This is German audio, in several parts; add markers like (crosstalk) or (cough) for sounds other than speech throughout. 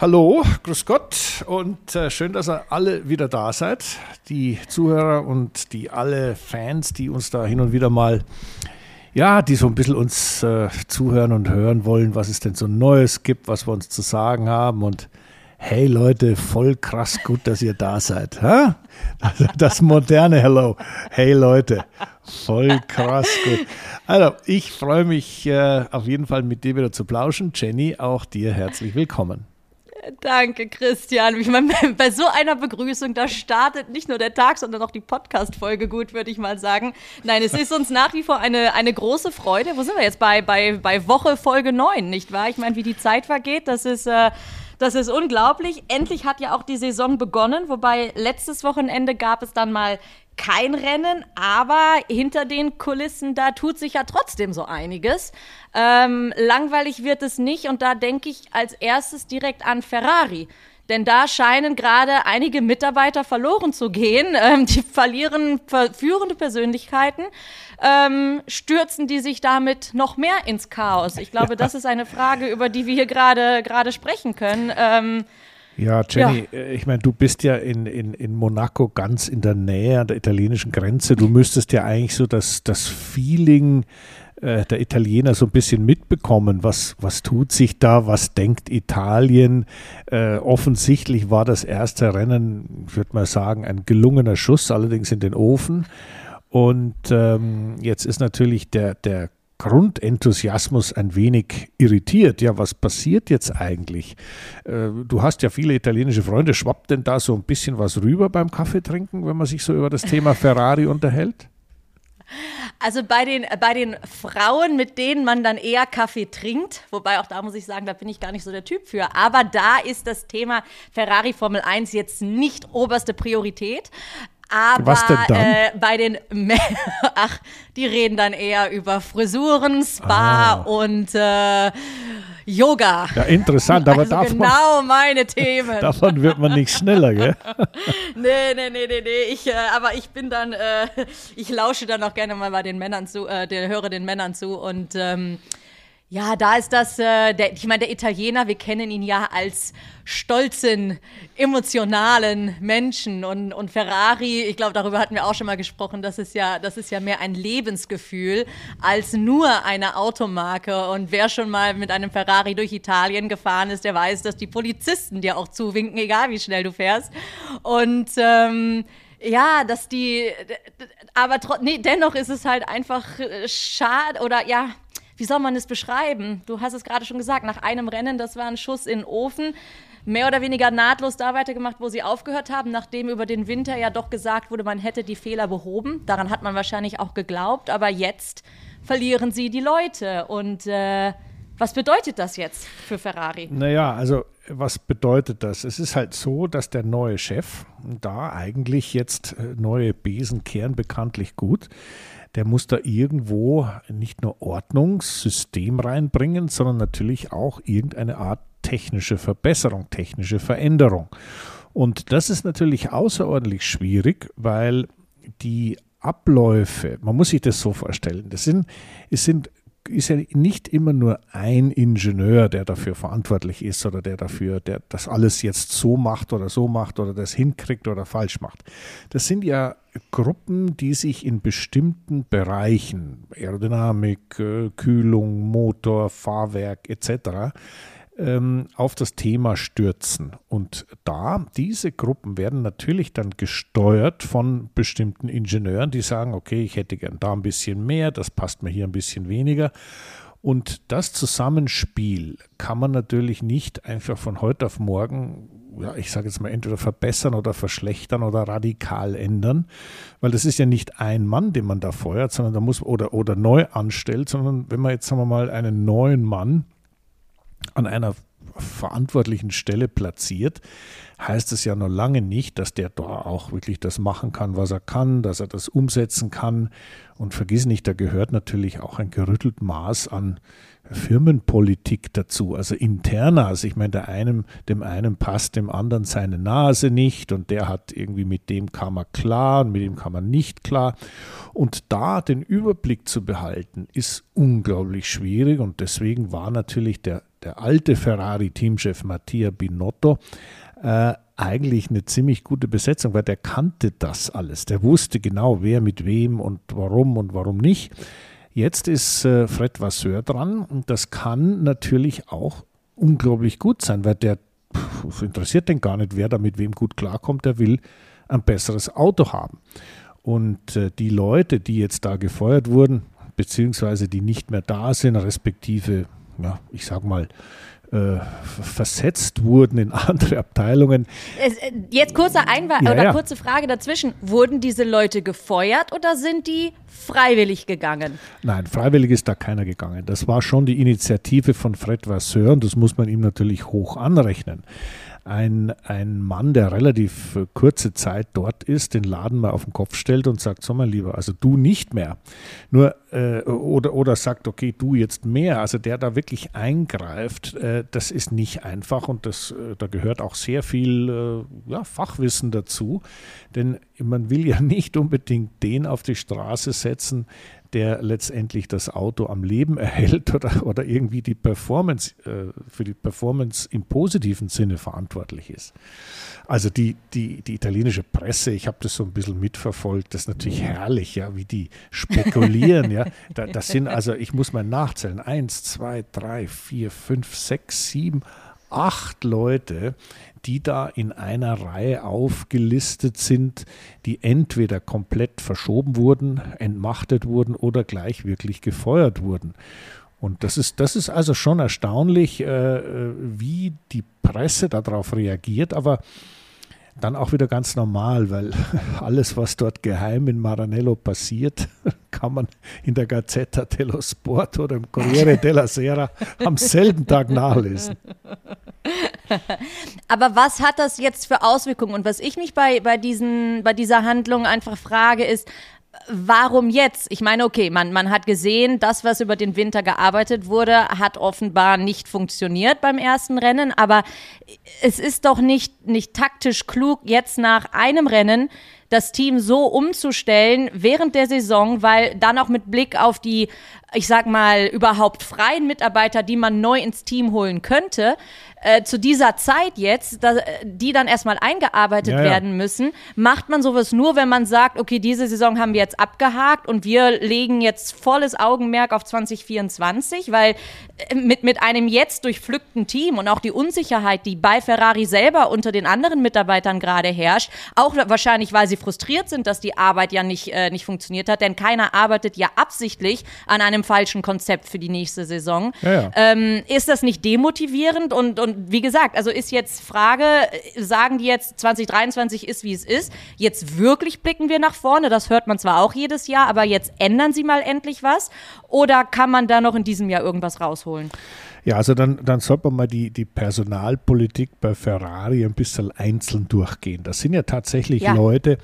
Hallo, grüß Gott und äh, schön, dass ihr alle wieder da seid. Die Zuhörer und die alle Fans, die uns da hin und wieder mal, ja, die so ein bisschen uns äh, zuhören und hören wollen, was es denn so Neues gibt, was wir uns zu sagen haben. Und hey Leute, voll krass gut, dass ihr da seid. Ha? Das, moderne Hello. Hey Leute, voll krass gut. Also, ich freue mich äh, auf jeden Fall mit dir wieder zu plauschen. Jenny, auch dir herzlich willkommen. Danke, Christian. Ich meine, bei so einer Begrüßung, da startet nicht nur der Tag, sondern auch die Podcast-Folge gut, würde ich mal sagen. Nein, es ist uns nach wie vor eine, eine große Freude. Wo sind wir jetzt? Bei, bei, bei Woche Folge 9, nicht wahr? Ich meine, wie die Zeit vergeht, das ist. Äh, das ist unglaublich. Endlich hat ja auch die Saison begonnen, wobei letztes Wochenende gab es dann mal kein Rennen, aber hinter den Kulissen, da tut sich ja trotzdem so einiges. Ähm, langweilig wird es nicht und da denke ich als erstes direkt an Ferrari. Denn da scheinen gerade einige Mitarbeiter verloren zu gehen. (laughs) Ähm, die verlieren führende Persönlichkeiten. Ähm, stürzen die sich damit noch mehr ins Chaos? Ich glaube, das ist eine Frage, über die wir hier gerade gerade sprechen können. Ähm, ja, Jenny, ja. Äh, ich meine, du bist ja in, in, in Monaco ganz in der Nähe an der italienischen Grenze. Du müsstest ja eigentlich so das, das Feeling äh, der Italiener so ein bisschen mitbekommen. Was, was tut sich da? Was denkt Italien? Äh, offensichtlich war das erste Rennen, ich würde mal sagen, ein gelungener Schuss, allerdings in den Ofen. Und ähm, jetzt ist natürlich der, der Grundenthusiasmus ein wenig irritiert. Ja, was passiert jetzt eigentlich? Äh, du hast ja viele italienische Freunde. Schwappt denn da so ein bisschen was rüber beim Kaffeetrinken, wenn man sich so über das Thema Ferrari unterhält? Also bei den, bei den Frauen, mit denen man dann eher Kaffee trinkt, wobei auch da muss ich sagen, da bin ich gar nicht so der Typ für. Aber da ist das Thema Ferrari Formel 1 jetzt nicht oberste Priorität. Aber Was denn dann? Äh, bei den Männern, (laughs) ach, die reden dann eher über Frisuren, Spa ah. und äh, Yoga. Ja, interessant, aber also davon, genau meine (laughs) Themen. davon wird man nicht schneller, gell? (laughs) nee, nee, nee, nee, nee. Ich, äh, aber ich bin dann, äh, ich lausche dann auch gerne mal bei den Männern zu, äh, höre den Männern zu und ähm, ja, da ist das, äh, der, ich meine, der Italiener, wir kennen ihn ja als stolzen, emotionalen Menschen und, und Ferrari, ich glaube, darüber hatten wir auch schon mal gesprochen, das ist ja, das ist ja mehr ein Lebensgefühl als nur eine Automarke. Und wer schon mal mit einem Ferrari durch Italien gefahren ist, der weiß, dass die Polizisten dir auch zuwinken, egal wie schnell du fährst. Und ähm, ja, dass die, aber nee, dennoch ist es halt einfach äh, schade oder ja, wie soll man es beschreiben? Du hast es gerade schon gesagt, nach einem Rennen, das war ein Schuss in den Ofen mehr oder weniger nahtlos da weitergemacht, wo sie aufgehört haben, nachdem über den Winter ja doch gesagt wurde, man hätte die Fehler behoben. Daran hat man wahrscheinlich auch geglaubt, aber jetzt verlieren sie die Leute. Und äh, was bedeutet das jetzt für Ferrari? Naja, also was bedeutet das? Es ist halt so, dass der neue Chef da eigentlich jetzt äh, neue Besen kehren bekanntlich gut der muss da irgendwo nicht nur Ordnungssystem reinbringen, sondern natürlich auch irgendeine Art technische Verbesserung, technische Veränderung. Und das ist natürlich außerordentlich schwierig, weil die Abläufe, man muss sich das so vorstellen, das sind, es sind ist ja nicht immer nur ein Ingenieur, der dafür verantwortlich ist oder der dafür, der das alles jetzt so macht oder so macht oder das hinkriegt oder falsch macht. Das sind ja Gruppen, die sich in bestimmten Bereichen, Aerodynamik, äh, Kühlung, Motor, Fahrwerk etc., auf das Thema stürzen. Und da, diese Gruppen werden natürlich dann gesteuert von bestimmten Ingenieuren, die sagen, okay, ich hätte gern da ein bisschen mehr, das passt mir hier ein bisschen weniger. Und das Zusammenspiel kann man natürlich nicht einfach von heute auf morgen, ja, ich sage jetzt mal, entweder verbessern oder verschlechtern oder radikal ändern, weil das ist ja nicht ein Mann, den man da feuert, sondern da muss oder, oder neu anstellt, sondern wenn man jetzt, sagen wir mal, einen neuen Mann an einer verantwortlichen Stelle platziert, heißt es ja noch lange nicht, dass der da auch wirklich das machen kann, was er kann, dass er das umsetzen kann. Und vergiss nicht, da gehört natürlich auch ein gerüttelt Maß an Firmenpolitik dazu, also interner. Also ich meine, der einem, dem einen passt dem anderen seine Nase nicht und der hat irgendwie mit dem kann man klar und mit dem kann man nicht klar. Und da den Überblick zu behalten, ist unglaublich schwierig und deswegen war natürlich der der alte Ferrari-Teamchef Mattia Binotto äh, eigentlich eine ziemlich gute Besetzung, weil der kannte das alles. Der wusste genau, wer mit wem und warum und warum nicht. Jetzt ist äh, Fred Vasseur dran und das kann natürlich auch unglaublich gut sein, weil der pff, interessiert den gar nicht, wer da mit wem gut klarkommt. Der will ein besseres Auto haben. Und äh, die Leute, die jetzt da gefeuert wurden, beziehungsweise die nicht mehr da sind, respektive, ja, ich sag mal, äh, versetzt wurden in (laughs) andere Abteilungen. Es, äh, jetzt kurzer Einwand ja, oder ja. kurze Frage dazwischen. Wurden diese Leute gefeuert oder sind die freiwillig gegangen? Nein, freiwillig ist da keiner gegangen. Das war schon die Initiative von Fred Vasseur und das muss man ihm natürlich hoch anrechnen ein, ein Mann, der relativ äh, kurze Zeit dort ist, den Laden mal auf den Kopf stellt und sagt, so mein Lieber, also du nicht mehr. Nur, äh, oder, oder sagt, okay, du jetzt mehr. Also der da wirklich eingreift, äh, das ist nicht einfach und das, äh, da gehört auch sehr viel äh, ja, Fachwissen dazu. Denn man will ja (laughs) nicht unbedingt den auf die Straße setzen, der letztendlich das Auto am Leben erhält (laughs) oder, oder irgendwie die Performance, äh, für die Performance im positiven Sinne verantwortlich ist. Also die, die, die italienische Presse, ich habe das so ein bisschen mitverfolgt, das ist natürlich herrlich, ja, wie die spekulieren, ja. (laughs) Da, das sind also, ich muss mal nachzählen, eins, zwei, drei, vier, fünf, sechs, sieben, acht Leute, die da in einer Reihe aufgelistet sind, die entweder komplett verschoben wurden, entmachtet wurden oder gleich wirklich gefeuert wurden. Und das ist, das ist also schon erstaunlich, äh, wie die Presse darauf reagiert, aber dann auch wieder ganz normal, weil (laughs) alles, was dort geheim in Maranello passiert, (laughs) kann man in der Gazzetta dello Sport oder im Corriere (laughs) della Sera am selben Tag nachlesen. Aber was hat das jetzt für Auswirkungen? Und was ich mich bei, bei, diesen, bei dieser Handlung einfach frage, ist, warum jetzt? Ich meine, okay, man, man hat gesehen, das, was über den Winter gearbeitet wurde, hat offenbar nicht funktioniert beim ersten Rennen, aber es ist doch nicht, nicht taktisch klug, jetzt nach einem Rennen das Team so umzustellen während der Saison, weil dann auch mit Blick auf die, ich sag mal, überhaupt freien Mitarbeiter, die man neu ins Team holen könnte, äh, zu dieser Zeit jetzt, da, die dann erstmal eingearbeitet ja, ja. werden müssen, macht man sowas nur, wenn man sagt, okay, diese Saison haben wir jetzt abgehakt und wir legen jetzt volles Augenmerk auf 2024, weil äh, mit, mit einem jetzt durchpflückten Team und auch die Unsicherheit, die bei Ferrari selber unter den anderen Mitarbeitern gerade herrscht, auch wahrscheinlich, weil sie frustriert sind, dass die Arbeit ja nicht, äh, nicht funktioniert hat, denn keiner arbeitet ja absichtlich an einem falschen Konzept für die nächste Saison. Ja, ähm, ist das nicht demotivierend und, und und wie gesagt, also ist jetzt Frage, sagen die jetzt 2023 ist, wie es ist. Jetzt wirklich blicken wir nach vorne. Das hört man zwar auch jedes Jahr, aber jetzt ändern sie mal endlich was. Oder kann man da noch in diesem Jahr irgendwas rausholen? Ja, also dann, dann sollte man mal die, die Personalpolitik bei Ferrari ein bisschen einzeln durchgehen. Das sind ja tatsächlich ja. Leute,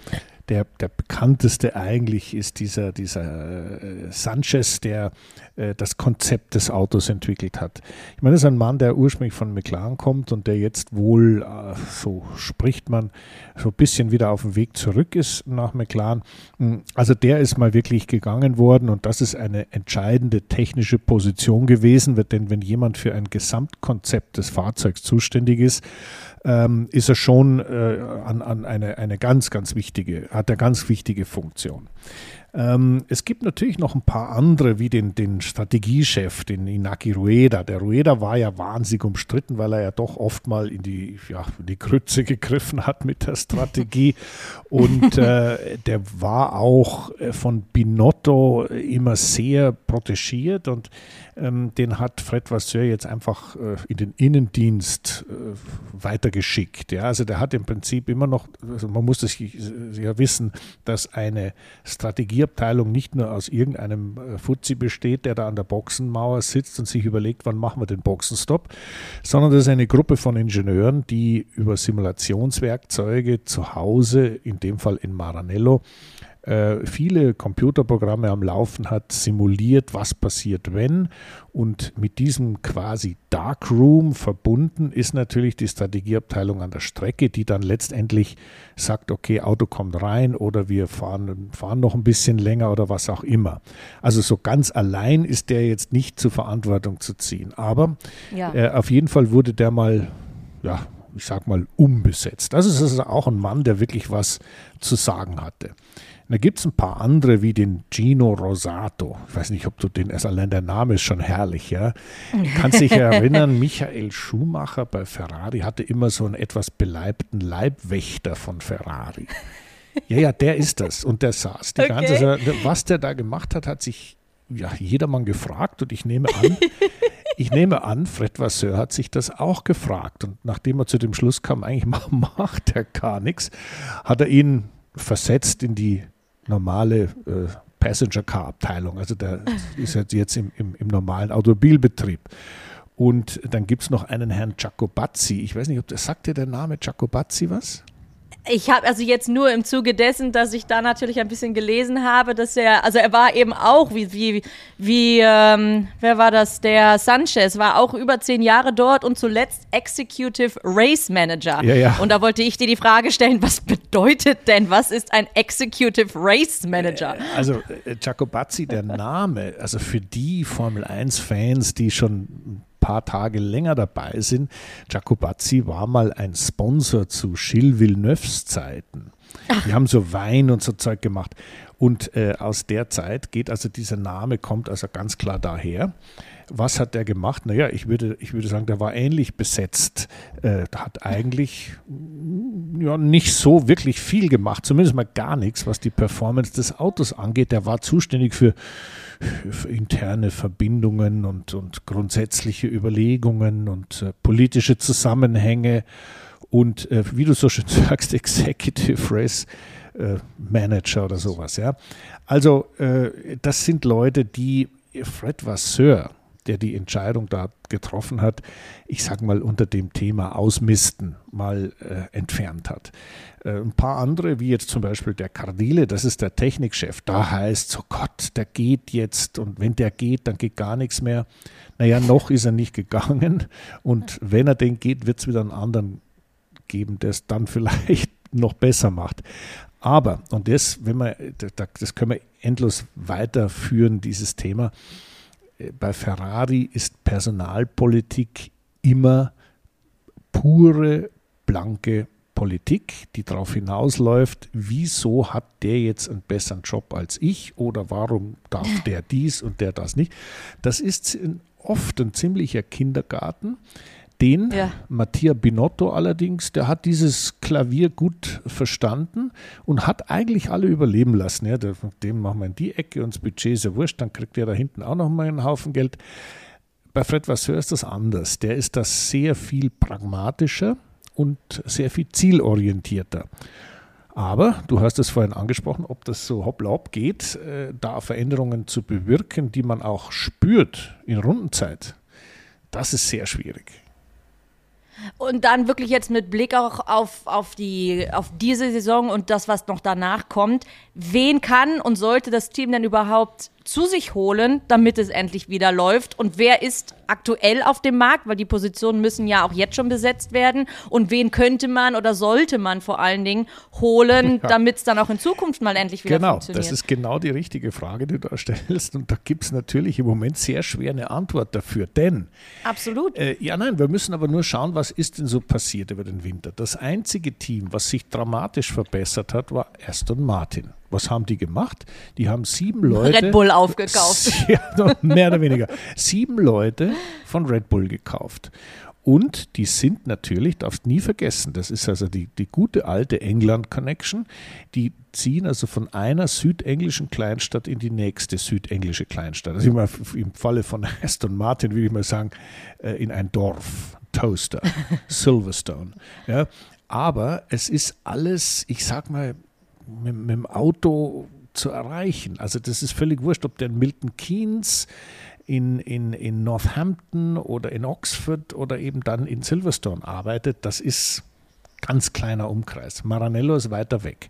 der, der bekannteste eigentlich ist dieser, dieser äh, Sanchez, der äh, das Konzept des Autos entwickelt hat. Ich meine, das ist ein Mann, der ursprünglich von McLaren kommt und der jetzt wohl, äh, so spricht man, so ein bisschen wieder auf dem Weg zurück ist nach McLaren. Hm, also der ist mal wirklich gegangen worden und das ist eine entscheidende technische Position gewesen, denn wenn jemand für ein Gesamtkonzept des Fahrzeugs zuständig ist, ähm, ist er schon äh, an, an eine, eine ganz, ganz wichtige, hat er ganz wichtige Funktion. Ähm, es gibt natürlich noch ein paar andere, wie den, den Strategiechef, den Inaki Rueda. Der Rueda war ja wahnsinnig umstritten, weil er ja doch oft mal in die, ja, in die Krütze gegriffen hat mit der Strategie. (laughs) Und äh, der war auch äh, von Binotto immer sehr protegiert und ähm, den hat Fred Vasseur jetzt einfach äh, in den Innendienst äh, weitergeschickt. Ja? Also der hat im Prinzip immer noch, also man muss das ja wissen, dass eine Strategieabteilung nicht nur aus irgendeinem äh, Fuzzi besteht, der da an der Boxenmauer sitzt und sich überlegt, wann machen wir den Boxenstopp, sondern das ist eine Gruppe von Ingenieuren, die über Simulationswerkzeuge zu Hause, in dem Fall in Maranello, äh, viele Computerprogramme am Laufen hat, simuliert, was passiert, wenn. Und mit diesem quasi Darkroom verbunden ist natürlich die Strategieabteilung an der Strecke, die dann letztendlich sagt, okay, Auto kommt rein oder wir fahren, fahren noch ein bisschen länger oder was auch immer. Also so ganz allein ist der jetzt nicht zur Verantwortung zu ziehen. Aber ja. äh, auf jeden Fall wurde der mal ja, ich sag mal, umbesetzt. Das ist also auch ein Mann, der wirklich was zu sagen hatte. Da gibt es ein paar andere wie den Gino Rosato. Ich weiß nicht, ob du den, also allein der Name ist schon herrlich, ja. Kannst dich erinnern, (laughs) Michael Schumacher bei Ferrari hatte immer so einen etwas beleibten Leibwächter von Ferrari. Ja, ja, der ist das. Und der saß die okay. ganze. Was der da gemacht hat, hat sich ja jedermann gefragt und ich nehme an, (laughs) ich nehme an, Fred Vasseur hat sich das auch gefragt. Und nachdem er zu dem Schluss kam, eigentlich (laughs) macht er gar nichts, hat er ihn versetzt in die normale äh, Passenger Car Abteilung. Also der ist jetzt im, im, im normalen Automobilbetrieb. Und dann gibt es noch einen Herrn Giacobazzi. Ich weiß nicht, ob das sagt dir der Name Giacobazzi was? Ich habe also jetzt nur im Zuge dessen, dass ich da natürlich ein bisschen gelesen habe, dass er, also er war eben auch wie, wie, wie ähm, wer war das? Der Sanchez war auch über zehn Jahre dort und zuletzt Executive Race Manager. Ja, ja. Und da wollte ich dir die Frage stellen, was bedeutet denn, was ist ein Executive Race Manager? Äh, also äh, Jacobazzi, der Name, also für die Formel 1-Fans, die schon paar Tage länger dabei sind. Jacobazzi war mal ein Sponsor zu Gilles Villeneuves Zeiten. Ach. Die haben so Wein und so Zeug gemacht. Und äh, aus der Zeit geht also dieser Name, kommt also ganz klar daher. Was hat der gemacht? Naja, ich würde, ich würde sagen, der war ähnlich besetzt. Äh, hat eigentlich ja, nicht so wirklich viel gemacht, zumindest mal gar nichts, was die Performance des Autos angeht. Der war zuständig für interne Verbindungen und, und grundsätzliche Überlegungen und äh, politische Zusammenhänge und, äh, wie du so schön (laughs) sagst, Executive Race äh, Manager oder sowas. Ja? Also, äh, das sind Leute, die Fred Vasseur, der die Entscheidung da getroffen hat, ich sage mal unter dem Thema Ausmisten mal äh, entfernt hat. Äh, ein paar andere, wie jetzt zum Beispiel der Cardile, das ist der Technikchef, da heißt so Gott, der geht jetzt und wenn der geht, dann geht gar nichts mehr. Naja, noch ist er nicht gegangen und wenn er den geht, wird es wieder einen anderen geben, der es dann (laughs) vielleicht noch besser macht. Aber, und das, wenn man, das können wir endlos weiterführen, dieses Thema, bei Ferrari ist Personalpolitik immer pure, blanke Politik, die darauf hinausläuft, wieso hat der jetzt einen besseren Job als ich oder warum darf (laughs) der dies und der das nicht. Das ist oft ein ziemlicher Kindergarten. Den ja. Mattia Binotto allerdings, der hat dieses Klavier gut verstanden und hat eigentlich alle überleben lassen. Ja, dem machen wir in die Ecke und das Budget ist ja wurscht, dann kriegt der da hinten auch noch mal einen Haufen Geld. Bei Fred Vasseur ist das anders. Der ist das sehr viel pragmatischer und sehr viel zielorientierter. Aber du hast es vorhin angesprochen, ob das so hoppla hopp geht, äh, da Veränderungen zu bewirken, die man auch spürt in Rundenzeit, das ist sehr schwierig. Und dann wirklich jetzt mit Blick auch auf, auf, die, auf diese Saison und das, was noch danach kommt, wen kann und sollte das Team denn überhaupt zu sich holen, damit es endlich wieder läuft? Und wer ist aktuell auf dem Markt? Weil die Positionen müssen ja auch jetzt schon besetzt werden. Und wen könnte man oder sollte man vor allen Dingen holen, ja. damit es dann auch in Zukunft mal endlich wieder genau, funktioniert? Genau, das ist genau die richtige Frage, die du da stellst. Und da gibt es natürlich im Moment sehr schwer eine Antwort dafür. Denn. Absolut. Äh, ja, nein, wir müssen aber nur schauen, was ist denn so passiert über den Winter. Das einzige Team, was sich dramatisch verbessert hat, war Aston Martin. Was haben die gemacht? Die haben sieben Leute. Red Bull aufgekauft. (laughs) Ja, mehr oder weniger. Sieben Leute von Red Bull gekauft. Und die sind natürlich, darfst nie vergessen, das ist also die, die gute alte England-Connection. Die ziehen also von einer südenglischen Kleinstadt in die nächste südenglische Kleinstadt. Also immer im Falle von (laughs) Aston Martin würde ich mal sagen, äh, in ein Dorf, Toaster, (laughs) Silverstone. Ja. Aber es ist alles, ich sag mal, mit, mit dem Auto zu erreichen. Also das ist völlig wurscht, ob der in Milton Keynes, in, in, in Northampton oder in Oxford oder eben dann in Silverstone arbeitet. Das ist ganz kleiner Umkreis. Maranello ist weiter weg.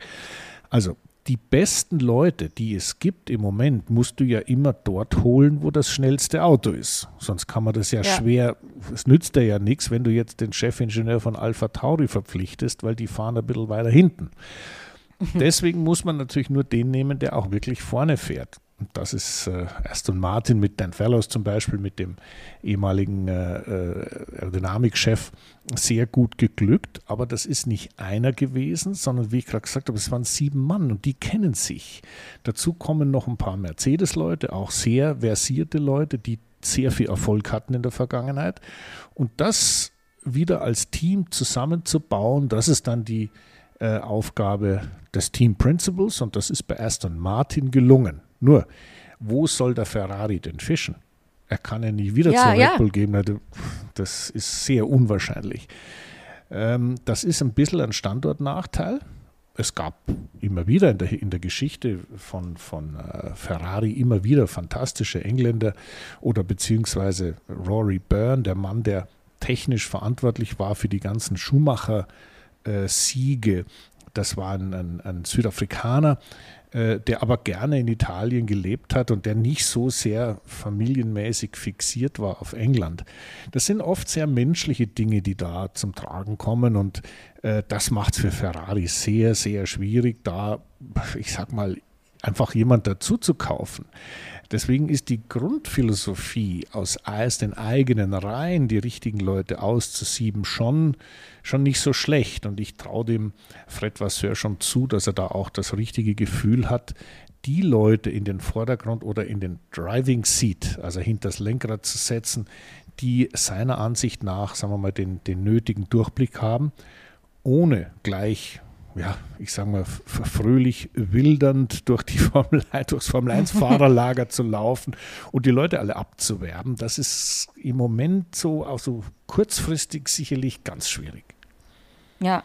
Also die besten Leute, die es gibt im Moment, musst du ja immer dort holen, wo das schnellste Auto ist. Sonst kann man das ja, ja. schwer, es nützt dir ja nichts, wenn du jetzt den Chefingenieur von Alpha Tauri verpflichtest, weil die fahren ein bisschen weiter hinten. (laughs) Deswegen muss man natürlich nur den nehmen, der auch wirklich vorne fährt. Und das ist äh, Aston Martin mit Dan Fellows zum Beispiel, mit dem ehemaligen äh, äh, Aerodynamikchef, sehr gut geglückt. Aber das ist nicht einer gewesen, sondern wie ich gerade gesagt habe, es waren sieben Mann und die kennen sich. Dazu kommen noch ein paar Mercedes-Leute, auch sehr versierte Leute, die sehr viel Erfolg hatten in der Vergangenheit. Und das wieder als Team zusammenzubauen, das ist dann die äh, Aufgabe des Team Principles und das ist bei Aston Martin gelungen. Nur, wo soll der Ferrari denn fischen? Er kann ja nie wieder ja, zu Red Bull geben. Also, das ist sehr unwahrscheinlich. Ähm, das ist ein bisschen ein Standortnachteil. Es gab immer wieder in der, in der Geschichte von, von äh, Ferrari immer wieder fantastische Engländer oder beziehungsweise Rory Byrne, der Mann, der technisch verantwortlich war für die ganzen Schumacher-Siege. Äh, das war ein, ein, ein Südafrikaner, äh, der aber gerne in Italien gelebt hat und der nicht so sehr familienmäßig fixiert war auf England. Das sind oft sehr menschliche Dinge, die da zum Tragen kommen und äh, das macht es für Ferrari sehr, sehr schwierig, da, ich sag mal, einfach jemand dazu zu kaufen. Deswegen ist die Grundphilosophie, aus, den eigenen Reihen die richtigen Leute auszusieben, schon, schon nicht so schlecht. Und ich traue dem Fred Vasseur schon zu, dass er da auch das richtige Gefühl hat, die Leute in den Vordergrund oder in den Driving Seat, also hinter das Lenkrad zu setzen, die seiner Ansicht nach, sagen wir mal, den, den nötigen Durchblick haben, ohne gleich ja, ich sage mal, fröhlich wildernd durch die (laughs) Formel 1, durchs Formel 1 Fahrerlager zu laufen und die Leute alle abzuwerben, das ist im Moment so, auch so kurzfristig sicherlich ganz schwierig. Ja,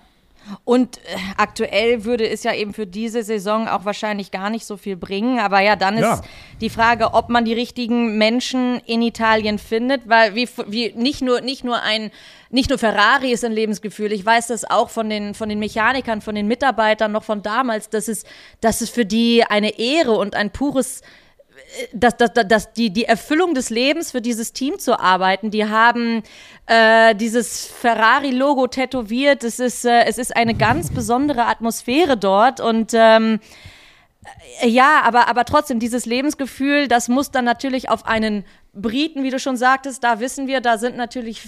und äh, aktuell würde es ja eben für diese Saison auch wahrscheinlich gar nicht so viel bringen. Aber ja, dann ist ja. die Frage, ob man die richtigen Menschen in Italien findet, weil wie, wie nicht nur nicht nur ein nicht nur Ferrari ist ein Lebensgefühl. Ich weiß das auch von den von den Mechanikern, von den Mitarbeitern noch von damals. Das ist das ist für die eine Ehre und ein pures das, das, das, die, die Erfüllung des Lebens für dieses Team zu arbeiten. Die haben äh, dieses Ferrari-Logo tätowiert. Es ist, äh, es ist eine ganz besondere Atmosphäre dort und ähm, äh, ja, aber, aber trotzdem, dieses Lebensgefühl, das muss dann natürlich auf einen Briten, wie du schon sagtest, da wissen wir, da sind natürlich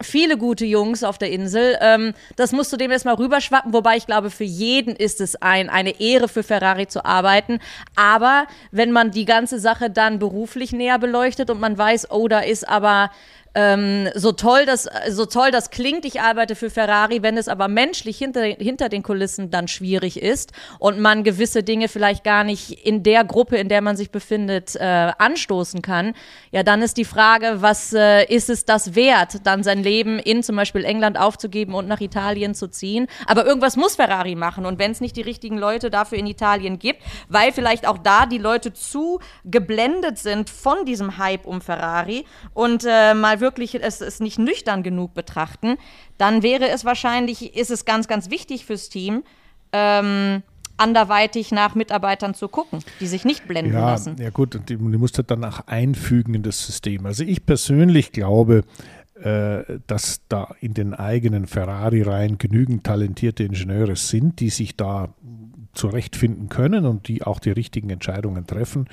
viele gute Jungs auf der Insel. Ähm, das musst du dem erstmal rüberschwappen, wobei ich glaube, für jeden ist es ein, eine Ehre für Ferrari zu arbeiten. Aber wenn man die ganze Sache dann beruflich näher beleuchtet und man weiß, oh, da ist aber ähm, so toll das, so toll das klingt, ich arbeite für Ferrari, wenn es aber menschlich hinter, hinter den Kulissen dann schwierig ist und man gewisse Dinge vielleicht gar nicht in der Gruppe, in der man sich befindet, äh, anstoßen kann, ja, dann ist die Frage, was äh, ist es das wert, dann sein Leben in zum Beispiel England aufzugeben und nach Italien zu ziehen? Aber irgendwas muss Ferrari machen und wenn es nicht die richtigen Leute dafür in Italien gibt, weil vielleicht auch da die Leute zu geblendet sind von diesem Hype um Ferrari und äh, mal wirklich es, es nicht nüchtern genug betrachten, dann wäre es wahrscheinlich, ist es ganz, ganz wichtig fürs Team, ähm, anderweitig nach Mitarbeitern zu gucken, die sich nicht blenden ja, lassen. Ja gut, und die, die musst du danach einfügen in das System. Also ich persönlich glaube, äh, dass da in den eigenen Ferrari-Reihen genügend talentierte Ingenieure sind, die sich da zurechtfinden können und die auch die richtigen Entscheidungen treffen.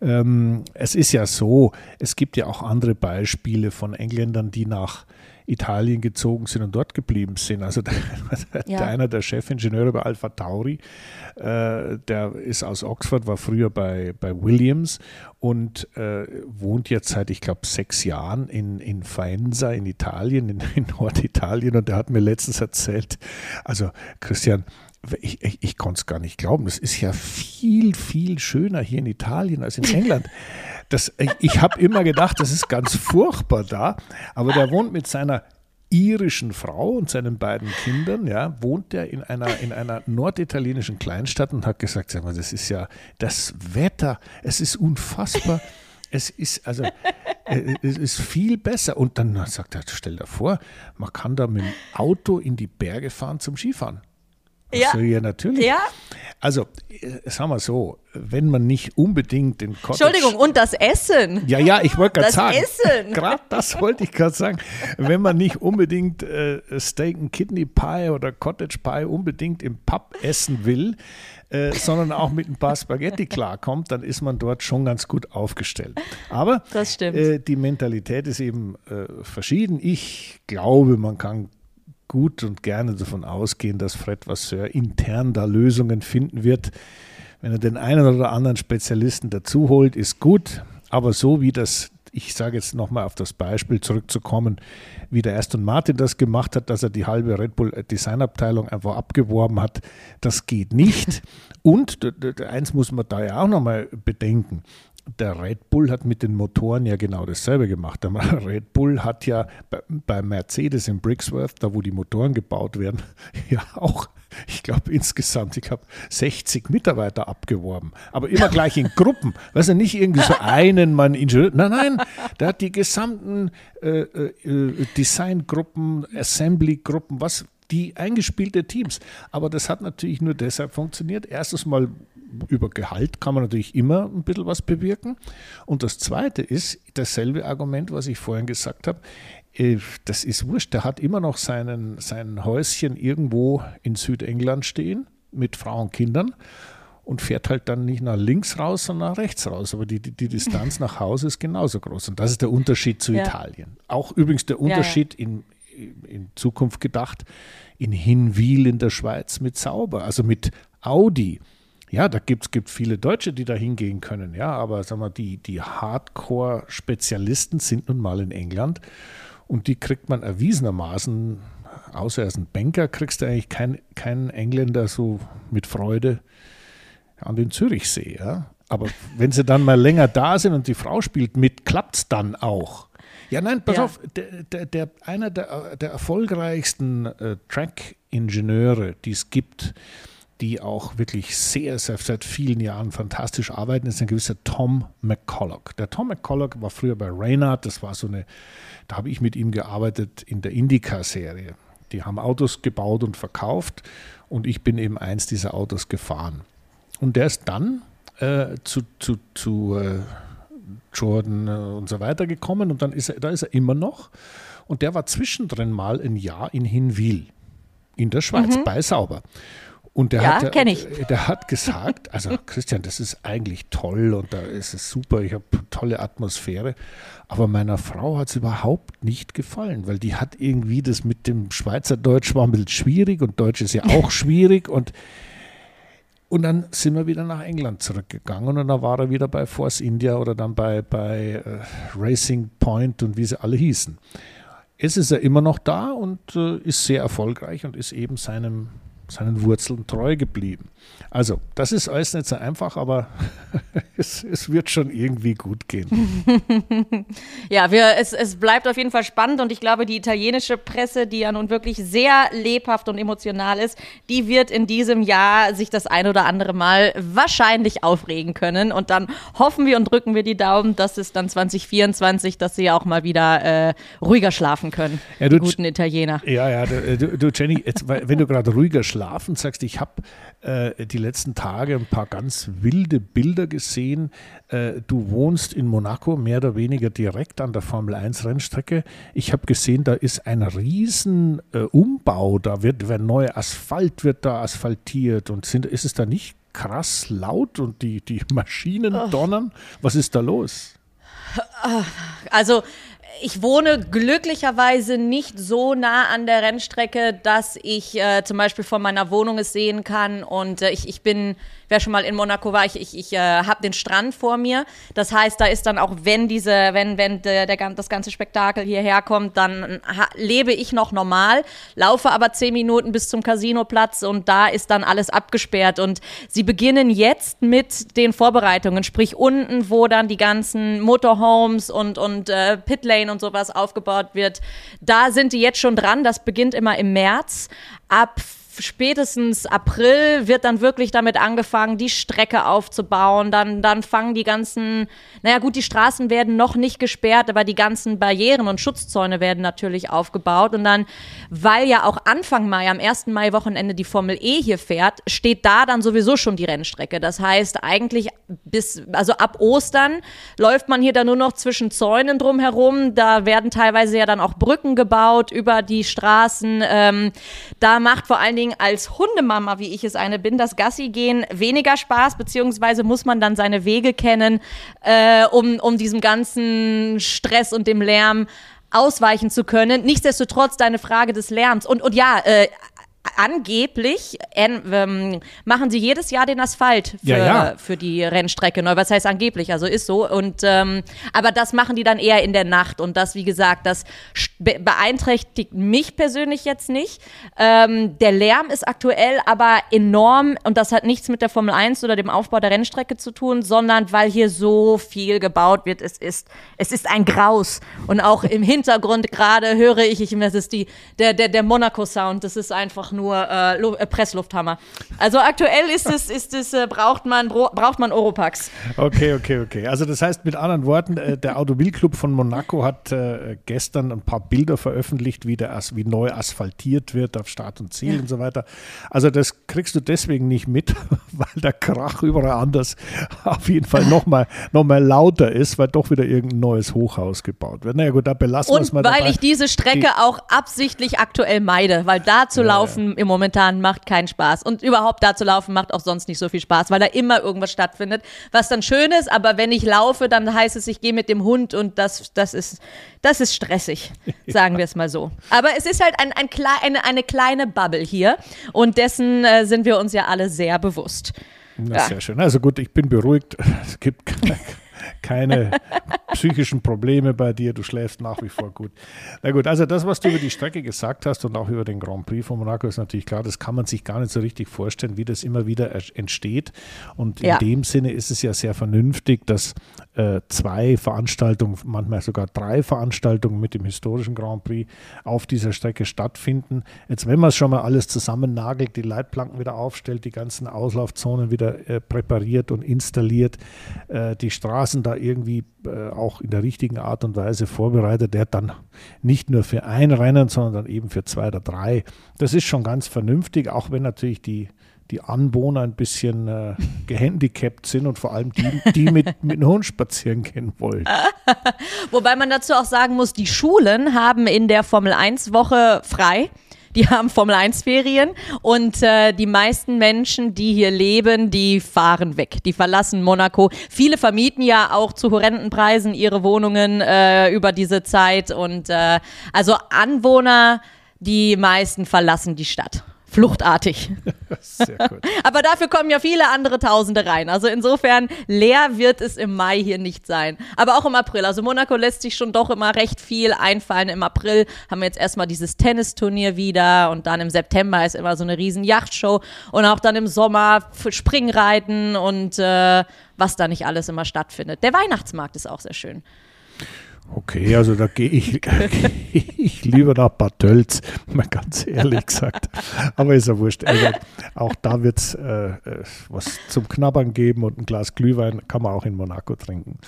Ähm, es ist ja so, es gibt ja auch andere Beispiele von Engländern, die nach Italien gezogen sind und dort geblieben sind. Also (laughs) der, ja. der einer der Chefingenieure bei Alpha Tauri, äh, der ist aus Oxford, war früher bei, bei Williams und äh, wohnt jetzt seit, ich glaube, sechs Jahren in, in Faenza in Italien, in, in Norditalien. Und der hat mir letztens erzählt, also Christian, ich, ich, ich konnte es gar nicht glauben. Es ist ja viel, viel schöner hier in Italien als in England. Das, ich habe immer gedacht, das ist ganz furchtbar da, aber der wohnt mit seiner irischen Frau und seinen beiden Kindern, ja, wohnt er in einer, in einer norditalienischen Kleinstadt und hat gesagt, sag mal, das ist ja das Wetter, es ist unfassbar. Es ist also, äh, es ist viel besser. Und dann sagt er, stell dir vor, man kann da mit dem Auto in die Berge fahren zum Skifahren. Ja. So, ja, natürlich. Ja. Also, äh, sagen wir so, wenn man nicht unbedingt den Cottage Entschuldigung, und das Essen. Ja, ja, ich wollte gerade sagen. Das Essen. Gerade das wollte ich gerade sagen. Wenn man nicht unbedingt äh, Steak and Kidney Pie oder Cottage Pie unbedingt im Pub essen will, äh, sondern auch mit ein paar Spaghetti klarkommt, dann ist man dort schon ganz gut aufgestellt. Aber äh, die Mentalität ist eben äh, verschieden. Ich glaube, man kann gut und gerne davon ausgehen, dass Fred Vasseur intern da Lösungen finden wird. Wenn er den einen oder anderen Spezialisten dazu holt, ist gut. Aber so wie das, ich sage jetzt nochmal auf das Beispiel zurückzukommen, wie der Aston Martin das gemacht hat, dass er die halbe Red Bull Designabteilung einfach abgeworben hat, das geht nicht. Und eins muss man da ja auch nochmal bedenken der Red Bull hat mit den Motoren ja genau dasselbe gemacht. Der (laughs) Red Bull hat ja bei, Mercedes in Brixworth, da wo die Motoren gebaut werden, (laughs) ja auch, ich glaube insgesamt, ich habe 60 Mitarbeiter abgeworben, aber immer gleich in Gruppen. Weißt du, nicht irgendwie so einen Mann Ingenieur, nein, nein, der hat die gesamten äh, äh, Designgruppen, Assembly-Gruppen, was die eingespielte Teams. Aber das hat natürlich nur deshalb funktioniert. Erstens mal über Gehalt kann man natürlich immer ein bisschen was bewirken. Und das Zweite ist dasselbe Argument, was ich vorhin gesagt habe. Äh, das ist wurscht, der hat immer noch seinen, sein Häuschen irgendwo in Südengland stehen mit Frau und Kindern und fährt halt dann nicht nach links raus, sondern nach rechts raus. Aber die, die, die Distanz (laughs) nach Hause ist genauso groß. Und das ist der Unterschied zu ja. Italien. Auch übrigens der Unterschied ja, ja. In, in Zukunft gedacht in Hinwil in der Schweiz mit Sauber, also mit Audi. Ja, da gibt es viele Deutsche, die da hingehen können, ja, aber sag mal, die, die Hardcore-Spezialisten sind nun mal in England und die kriegt man erwiesenermaßen, außer er ist ein Banker, kriegst du eigentlich keinen kein Engländer so mit Freude an den Zürichsee, ja. Aber wenn sie dann mal länger da sind und die Frau spielt mit, klappt es dann auch. Ja, nein, pass ja. auf, der, der, der, einer der, der erfolgreichsten äh, Track-Ingenieure, die es gibt, die auch wirklich sehr, sehr seit vielen Jahren fantastisch arbeiten, ist ein gewisser Tom McCulloch. Der Tom McCulloch war früher bei Reynard, das war so eine, da habe ich mit ihm gearbeitet in der Indica-Serie. Die haben Autos gebaut und verkauft und ich bin eben eins dieser Autos gefahren. Und der ist dann äh, zu, zu, zu äh, Jordan äh, und so weiter gekommen und dann ist er, da ist er immer noch. Und der war zwischendrin mal ein Jahr in Hinwil in der Schweiz mhm. bei Sauber. Und der, ja, hat, ich. der hat gesagt, also (laughs) Christian, das ist eigentlich toll und da ist es super, ich habe tolle Atmosphäre, aber meiner Frau hat es überhaupt nicht gefallen, weil die hat irgendwie das mit dem Schweizerdeutsch war ein bisschen schwierig und Deutsch ist ja (laughs) auch schwierig und und dann sind wir wieder nach England zurückgegangen und dann war er wieder bei Force India oder dann bei, bei äh, Racing Point und wie sie alle hießen. Jetzt ist er immer noch da und äh, ist sehr erfolgreich und ist eben seinem seinen Wurzeln treu geblieben. Also, das ist alles nicht so einfach, aber (laughs) es, es, wird schon irgendwie gut gehen. (laughs) ja, wir, es, es bleibt auf jeden Fall spannend und ich glaube, die italienische Presse, die ja nun wirklich sehr lebhaft und emotional ist, die wird in diesem Jahr sich das ein oder andere Mal wahrscheinlich aufregen können. Und dann hoffen wir und drücken wir die Daumen, dass es dann 2024, dass sie auch mal wieder äh, ruhiger schlafen können. Ja, du, die guten Italiener. Ja, ja, du, du Jenny, jetzt, wenn du gerade ruhiger schlafen schlafen, sagst, ich habe äh, die letzten Tage ein paar ganz wilde Bilder gesehen. Äh, du wohnst in Monaco, mehr oder weniger direkt an der Formel 1 Rennstrecke. Ich habe gesehen, da ist ein riesen äh, Umbau, da wird, wird neuer Asphalt wird da asphaltiert und sind, ist es da nicht krass laut und die, die Maschinen oh. donnern? Was ist da los? Also ich wohne glücklicherweise nicht so nah an der Rennstrecke, dass ich äh, zum Beispiel von meiner Wohnung es sehen kann. Und äh, ich, ich bin wer schon mal in Monaco war, ich, ich, ich äh, habe den Strand vor mir. Das heißt, da ist dann auch, wenn diese, wenn, wenn der, der, das ganze Spektakel hierher kommt, dann lebe ich noch normal, laufe aber zehn Minuten bis zum Casinoplatz und da ist dann alles abgesperrt. Und sie beginnen jetzt mit den Vorbereitungen, sprich unten, wo dann die ganzen Motorhomes und, und äh, Pitlane und sowas aufgebaut wird. Da sind die jetzt schon dran. Das beginnt immer im März. Ab spätestens April wird dann wirklich damit angefangen, die Strecke aufzubauen. Dann, dann fangen die ganzen, naja gut, die Straßen werden noch nicht gesperrt, aber die ganzen Barrieren und Schutzzäune werden natürlich aufgebaut. Und dann, weil ja auch Anfang Mai, am 1. Mai-Wochenende die Formel E hier fährt, steht da dann sowieso schon die Rennstrecke. Das heißt, eigentlich bis, also ab Ostern läuft man hier dann nur noch zwischen Zäunen drumherum. Da werden teilweise ja dann auch Brücken gebaut über die Straßen. Ähm, da macht vor allen Dingen als Hundemama, wie ich es eine bin, das Gassi gehen weniger Spaß, beziehungsweise muss man dann seine Wege kennen, äh, um, um diesem ganzen Stress und dem Lärm ausweichen zu können. Nichtsdestotrotz deine Frage des Lärms. Und, und ja, äh, angeblich ähm, machen sie jedes Jahr den Asphalt für, ja, ja. für die Rennstrecke neu. Was heißt angeblich? Also ist so. Und ähm, aber das machen die dann eher in der Nacht. Und das, wie gesagt, das beeinträchtigt mich persönlich jetzt nicht. Ähm, der Lärm ist aktuell aber enorm und das hat nichts mit der Formel 1 oder dem Aufbau der Rennstrecke zu tun, sondern weil hier so viel gebaut wird. Es ist, es ist ein Graus. Und auch im Hintergrund gerade höre ich, ich das ist die, der, der, der Monaco-Sound. Das ist einfach nur äh, äh, Presslufthammer. Also aktuell ist es, ist es äh, braucht man braucht man Oropax. Okay, okay, okay. Also das heißt mit anderen Worten, äh, der Automobilclub von Monaco hat äh, gestern ein paar Bilder veröffentlicht, wie, der, wie neu asphaltiert wird auf Start und Ziel ja. und so weiter. Also das kriegst du deswegen nicht mit, (laughs) weil der Krach überall anders auf jeden Fall nochmal noch mal lauter ist, weil doch wieder irgendein neues Hochhaus gebaut wird. Naja gut, da belassen wir es mal weil dabei. ich diese Strecke Die, auch absichtlich aktuell meide, weil da zu ja, laufen Laufen im Momentan macht keinen Spaß. Und überhaupt da zu laufen macht auch sonst nicht so viel Spaß, weil da immer irgendwas stattfindet, was dann schön ist, aber wenn ich laufe, dann heißt es, ich gehe mit dem Hund und das, das, ist, das ist stressig, (laughs) sagen wir es mal so. Aber es ist halt ein, ein, eine, eine kleine Bubble hier und dessen äh, sind wir uns ja alle sehr bewusst. Na, ja. Sehr schön. Also gut, ich bin beruhigt. (laughs) Es gibt keine keine (laughs) psychischen Probleme bei dir, du schläfst nach wie vor gut. Na gut, also das, was du über die Strecke gesagt hast und auch über den Grand Prix von Monaco, ist natürlich klar, das kann man sich gar nicht so richtig vorstellen, wie das immer wieder entsteht. Und in ja. dem Sinne ist es ja sehr vernünftig, dass äh, zwei Veranstaltungen, manchmal sogar drei Veranstaltungen mit dem historischen Grand Prix auf dieser Strecke stattfinden. Jetzt, wenn man es schon mal alles zusammennagelt, die Leitplanken wieder aufstellt, die ganzen Auslaufzonen wieder äh, präpariert und installiert, äh, die Straßen da irgendwie äh, auch in der richtigen Art und Weise vorbereitet, der dann nicht nur für ein Rennen, sondern eben für zwei oder drei. Das ist schon ganz vernünftig, auch wenn natürlich die die Anwohner ein bisschen äh, (laughs) gehandicapt sind und vor allem die, die mit, mit einem Hund spazieren gehen wollen. (laughs) Wobei man dazu auch sagen muss, die Schulen haben in der Formel 1 Woche frei. Die haben Formel 1 Ferien und äh, die meisten Menschen, die hier leben, die fahren weg. Die verlassen Monaco. Viele vermieten ja auch zu horrenden Preisen ihre Wohnungen äh, über diese Zeit und äh, also Anwohner, die meisten verlassen die Stadt fluchtartig. Sehr gut. (laughs) Aber dafür kommen ja viele andere Tausende rein. Also insofern leer wird es im Mai hier nicht sein. Aber auch im April. Also Monaco lässt sich schon doch immer recht viel einfallen. Im April haben wir jetzt erstmal dieses Tennisturnier wieder und dann im September ist immer so eine riesen Yachtshow und auch dann im Sommer Springreiten und äh, was da nicht alles immer stattfindet. Der Weihnachtsmarkt ist auch sehr schön. Okay, also da gehe ich, geh (laughs) ich lieber nach Bad Tölz, mal ganz ehrlich (laughs) gesagt. Aber ist ja wurscht. Also auch da wird es äh, äh, was zum Knabbern geben und ein Glas Glühwein kann man auch in Monaco trinken.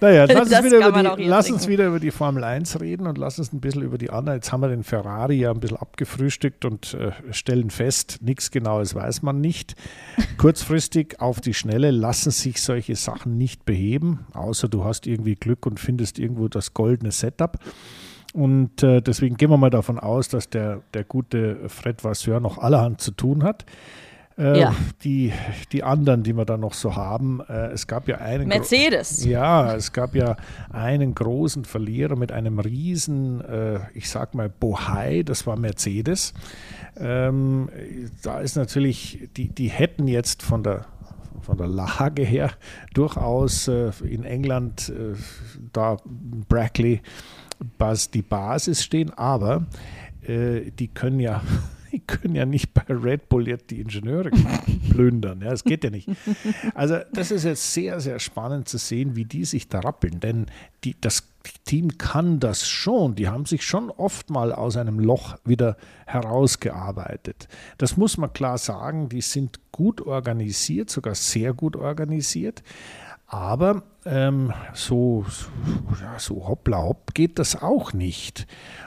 Naja, (laughs) lass, uns wieder, über die, lass uns wieder über die Formel 1 reden und lass uns ein bisschen über die anderen. Jetzt haben wir den Ferrari ja ein bisschen abgefrühstückt und äh, stellen fest, nichts Genaues weiß man nicht. Kurzfristig auf die Schnelle lassen sich solche Sachen nicht beheben, außer du hast irgendwie Glück und findest irgendwo das goldene Setup. Und äh, deswegen gehen wir mal davon aus, dass der, der gute Fred Vasseur noch allerhand zu tun hat. Äh, ja. die, die anderen, die wir da noch so haben, äh, es gab ja einen. Mercedes. Ja, es gab ja einen großen Verlierer mit einem riesen, äh, ich sag mal, Bohai, das war Mercedes. Ähm, da ist natürlich, die, die hätten jetzt von der von der Lage her durchaus äh, in England äh, da Brackley die Basis stehen, aber äh, die können ja (laughs) können ja nicht bei Red Bull jetzt die Ingenieure (laughs) plündern. Ja, das geht ja nicht. Also das ist jetzt sehr, sehr spannend zu sehen, wie die sich da rappeln. Denn die, das Team kann das schon. Die haben sich schon oft mal aus einem Loch wieder herausgearbeitet. Das muss man klar sagen. Die sind gut organisiert, sogar sehr gut organisiert. Aber ähm, so, so, ja, so hoppla hopp geht das auch nicht.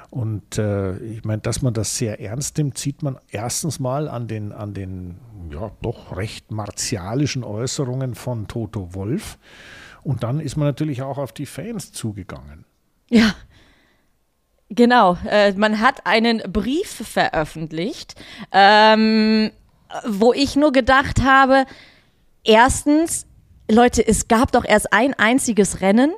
Und äh, ich meine, dass man das sehr ernst nimmt, sieht man erstens mal an den, an den ja, doch recht martialischen Äußerungen von Toto Wolf. Und dann ist man natürlich auch auf die Fans zugegangen. Ja, genau. Äh, man hat einen Brief veröffentlicht, ähm, wo ich nur gedacht habe, erstens, Leute, es gab doch erst ein einziges Rennen.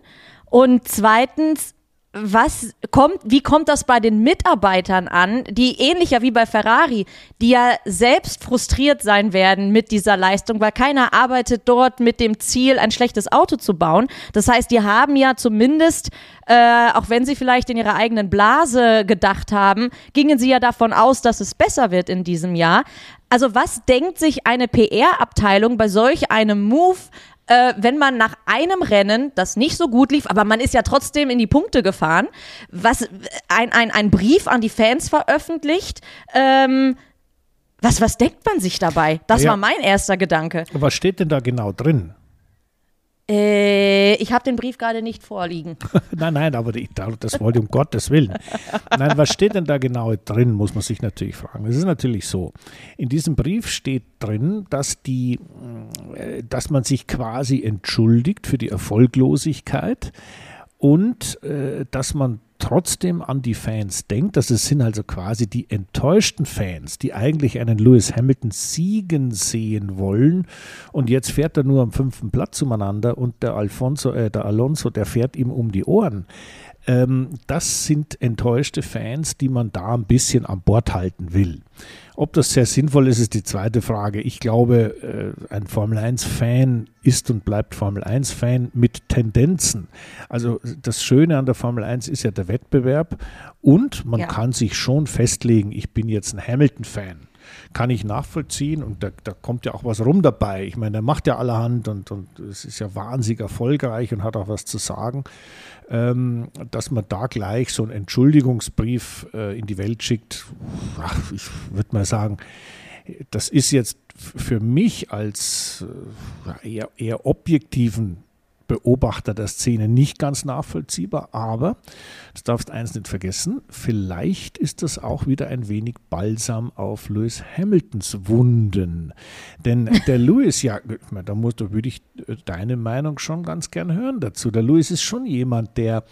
Und zweitens, was kommt, wie kommt das bei den Mitarbeitern an, die ähnlicher wie bei Ferrari, die ja selbst frustriert sein werden mit dieser Leistung, weil keiner arbeitet dort mit dem Ziel, ein schlechtes Auto zu bauen. Das heißt, die haben ja zumindest, äh, auch wenn sie vielleicht in ihrer eigenen Blase gedacht haben, gingen sie ja davon aus, dass es besser wird in diesem Jahr. Also was denkt sich eine PR-Abteilung bei solch einem Move äh, wenn man nach einem Rennen, das nicht so gut lief, aber man ist ja trotzdem in die Punkte gefahren, was ein, ein, ein Brief an die Fans veröffentlicht. Ähm, was, was denkt man sich dabei? Das ja. war mein erster Gedanke. Was steht denn da genau drin? Äh, ich habe den Brief gerade nicht vorliegen. (laughs) nein, nein, aber die, das wollte um Gottes Willen. Nein, was steht denn da genau drin, muss man sich natürlich fragen. Es ist natürlich so. In diesem Brief steht drin, dass, die, äh, dass man sich quasi entschuldigt für die Erfolglosigkeit und äh, dass man trotzdem an die Fans denkt. Das sind also quasi die enttäuschten Fans, die eigentlich einen Lewis Hamilton siegen sehen wollen. Und jetzt fährt er nur am fünften Platz umeinander und der Alfonso, äh, der Alonso, der fährt ihm um die Ohren. Ähm, das sind enttäuschte Fans, die man da ein bisschen an Bord halten will. Ob das sehr sinnvoll ist, ist die zweite Frage. Ich glaube, äh, ein Formel 1-Fan ist und bleibt Formel 1-Fan mit Tendenzen. Also das Schöne an der Formel 1 ist ja der Wettbewerb und man ja. kann sich schon festlegen, ich bin jetzt ein Hamilton-Fan kann ich nachvollziehen und da, da, kommt ja auch was rum dabei. Ich meine, der macht ja allerhand und, und es ist ja wahnsinnig erfolgreich und hat auch was zu sagen ähm, dass man da gleich so einen Entschuldigungsbrief äh, in die Welt schickt, ach, ich würde mal sagen, das ist jetzt für mich als äh, eher, eher objektiven Beobachter der Szene nicht ganz nachvollziehbar, aber das darfst eins nicht vergessen, vielleicht ist das auch wieder ein wenig Balsam auf Lewis Hamiltons Wunden. Denn der (laughs) Lewis, ja, da musst du, würde ich äh, deine Meinung schon ganz gern hören dazu. Der Lewis ist schon jemand, der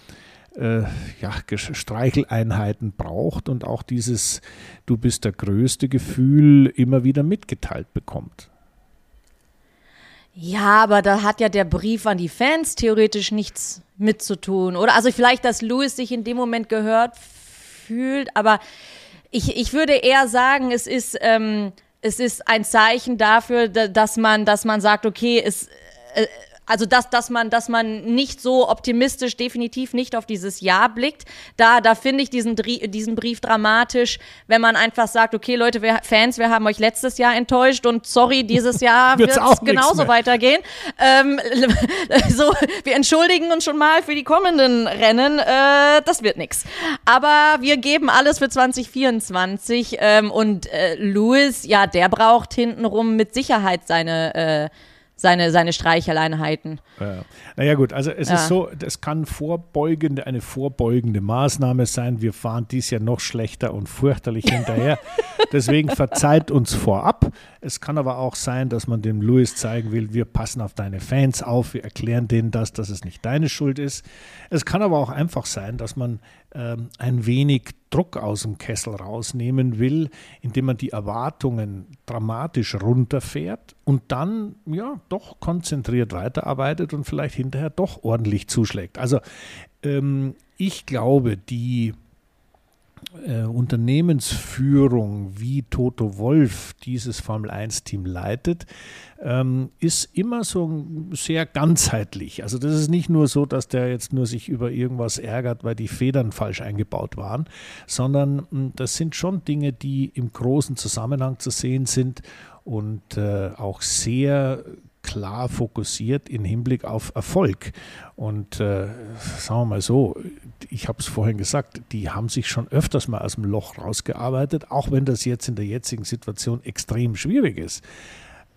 äh, ja, Streicheleinheiten braucht und auch dieses Du bist der größte Gefühl immer wieder mitgeteilt bekommt. Ja, aber da hat ja der Brief an die Fans theoretisch nichts mitzutun, oder? Also vielleicht, dass Louis sich in dem Moment gehört fühlt, aber ich, ich würde eher sagen, es ist, ähm, es ist ein Zeichen dafür, dass man, dass man sagt, okay, es, äh, also dass, dass man, dass man nicht so optimistisch definitiv nicht auf dieses Jahr blickt. Da, da finde ich diesen, diesen Brief dramatisch, wenn man einfach sagt, okay, Leute, wir, Fans, wir haben euch letztes Jahr enttäuscht und sorry, dieses Jahr (laughs) wird es genauso weitergehen. Ähm, (laughs) so, wir entschuldigen uns schon mal für die kommenden Rennen. Äh, das wird nix. Aber wir geben alles für 2024 ähm, und äh, Lewis, ja, der braucht hintenrum mit Sicherheit seine äh, seine, seine Streicheleinheiten. Ja. Naja gut, also es ja. ist so, das kann vorbeugende, eine vorbeugende Maßnahme sein. Wir fahren dies Jahr noch schlechter und fürchterlich hinterher. (laughs) Deswegen verzeiht uns vorab. Es kann aber auch sein, dass man dem Louis zeigen will, wir passen auf deine Fans auf, wir erklären denen das, dass es nicht deine Schuld ist. Es kann aber auch einfach sein, dass man ein wenig Druck aus dem Kessel rausnehmen will, indem man die Erwartungen dramatisch runterfährt und dann ja doch konzentriert weiterarbeitet und vielleicht hinterher doch ordentlich zuschlägt. Also ähm, ich glaube, die äh, Unternehmensführung, wie Toto Wolf dieses Formel 1-Team leitet, ähm, ist immer so sehr ganzheitlich. Also das ist nicht nur so, dass der jetzt nur sich über irgendwas ärgert, weil die Federn falsch eingebaut waren, sondern hm, das sind schon Dinge, die im großen Zusammenhang zu sehen sind und äh, auch sehr klar fokussiert im Hinblick auf Erfolg. Und äh, sagen wir mal so, ich habe es vorhin gesagt, die haben sich schon öfters mal aus dem Loch rausgearbeitet, auch wenn das jetzt in der jetzigen Situation extrem schwierig ist.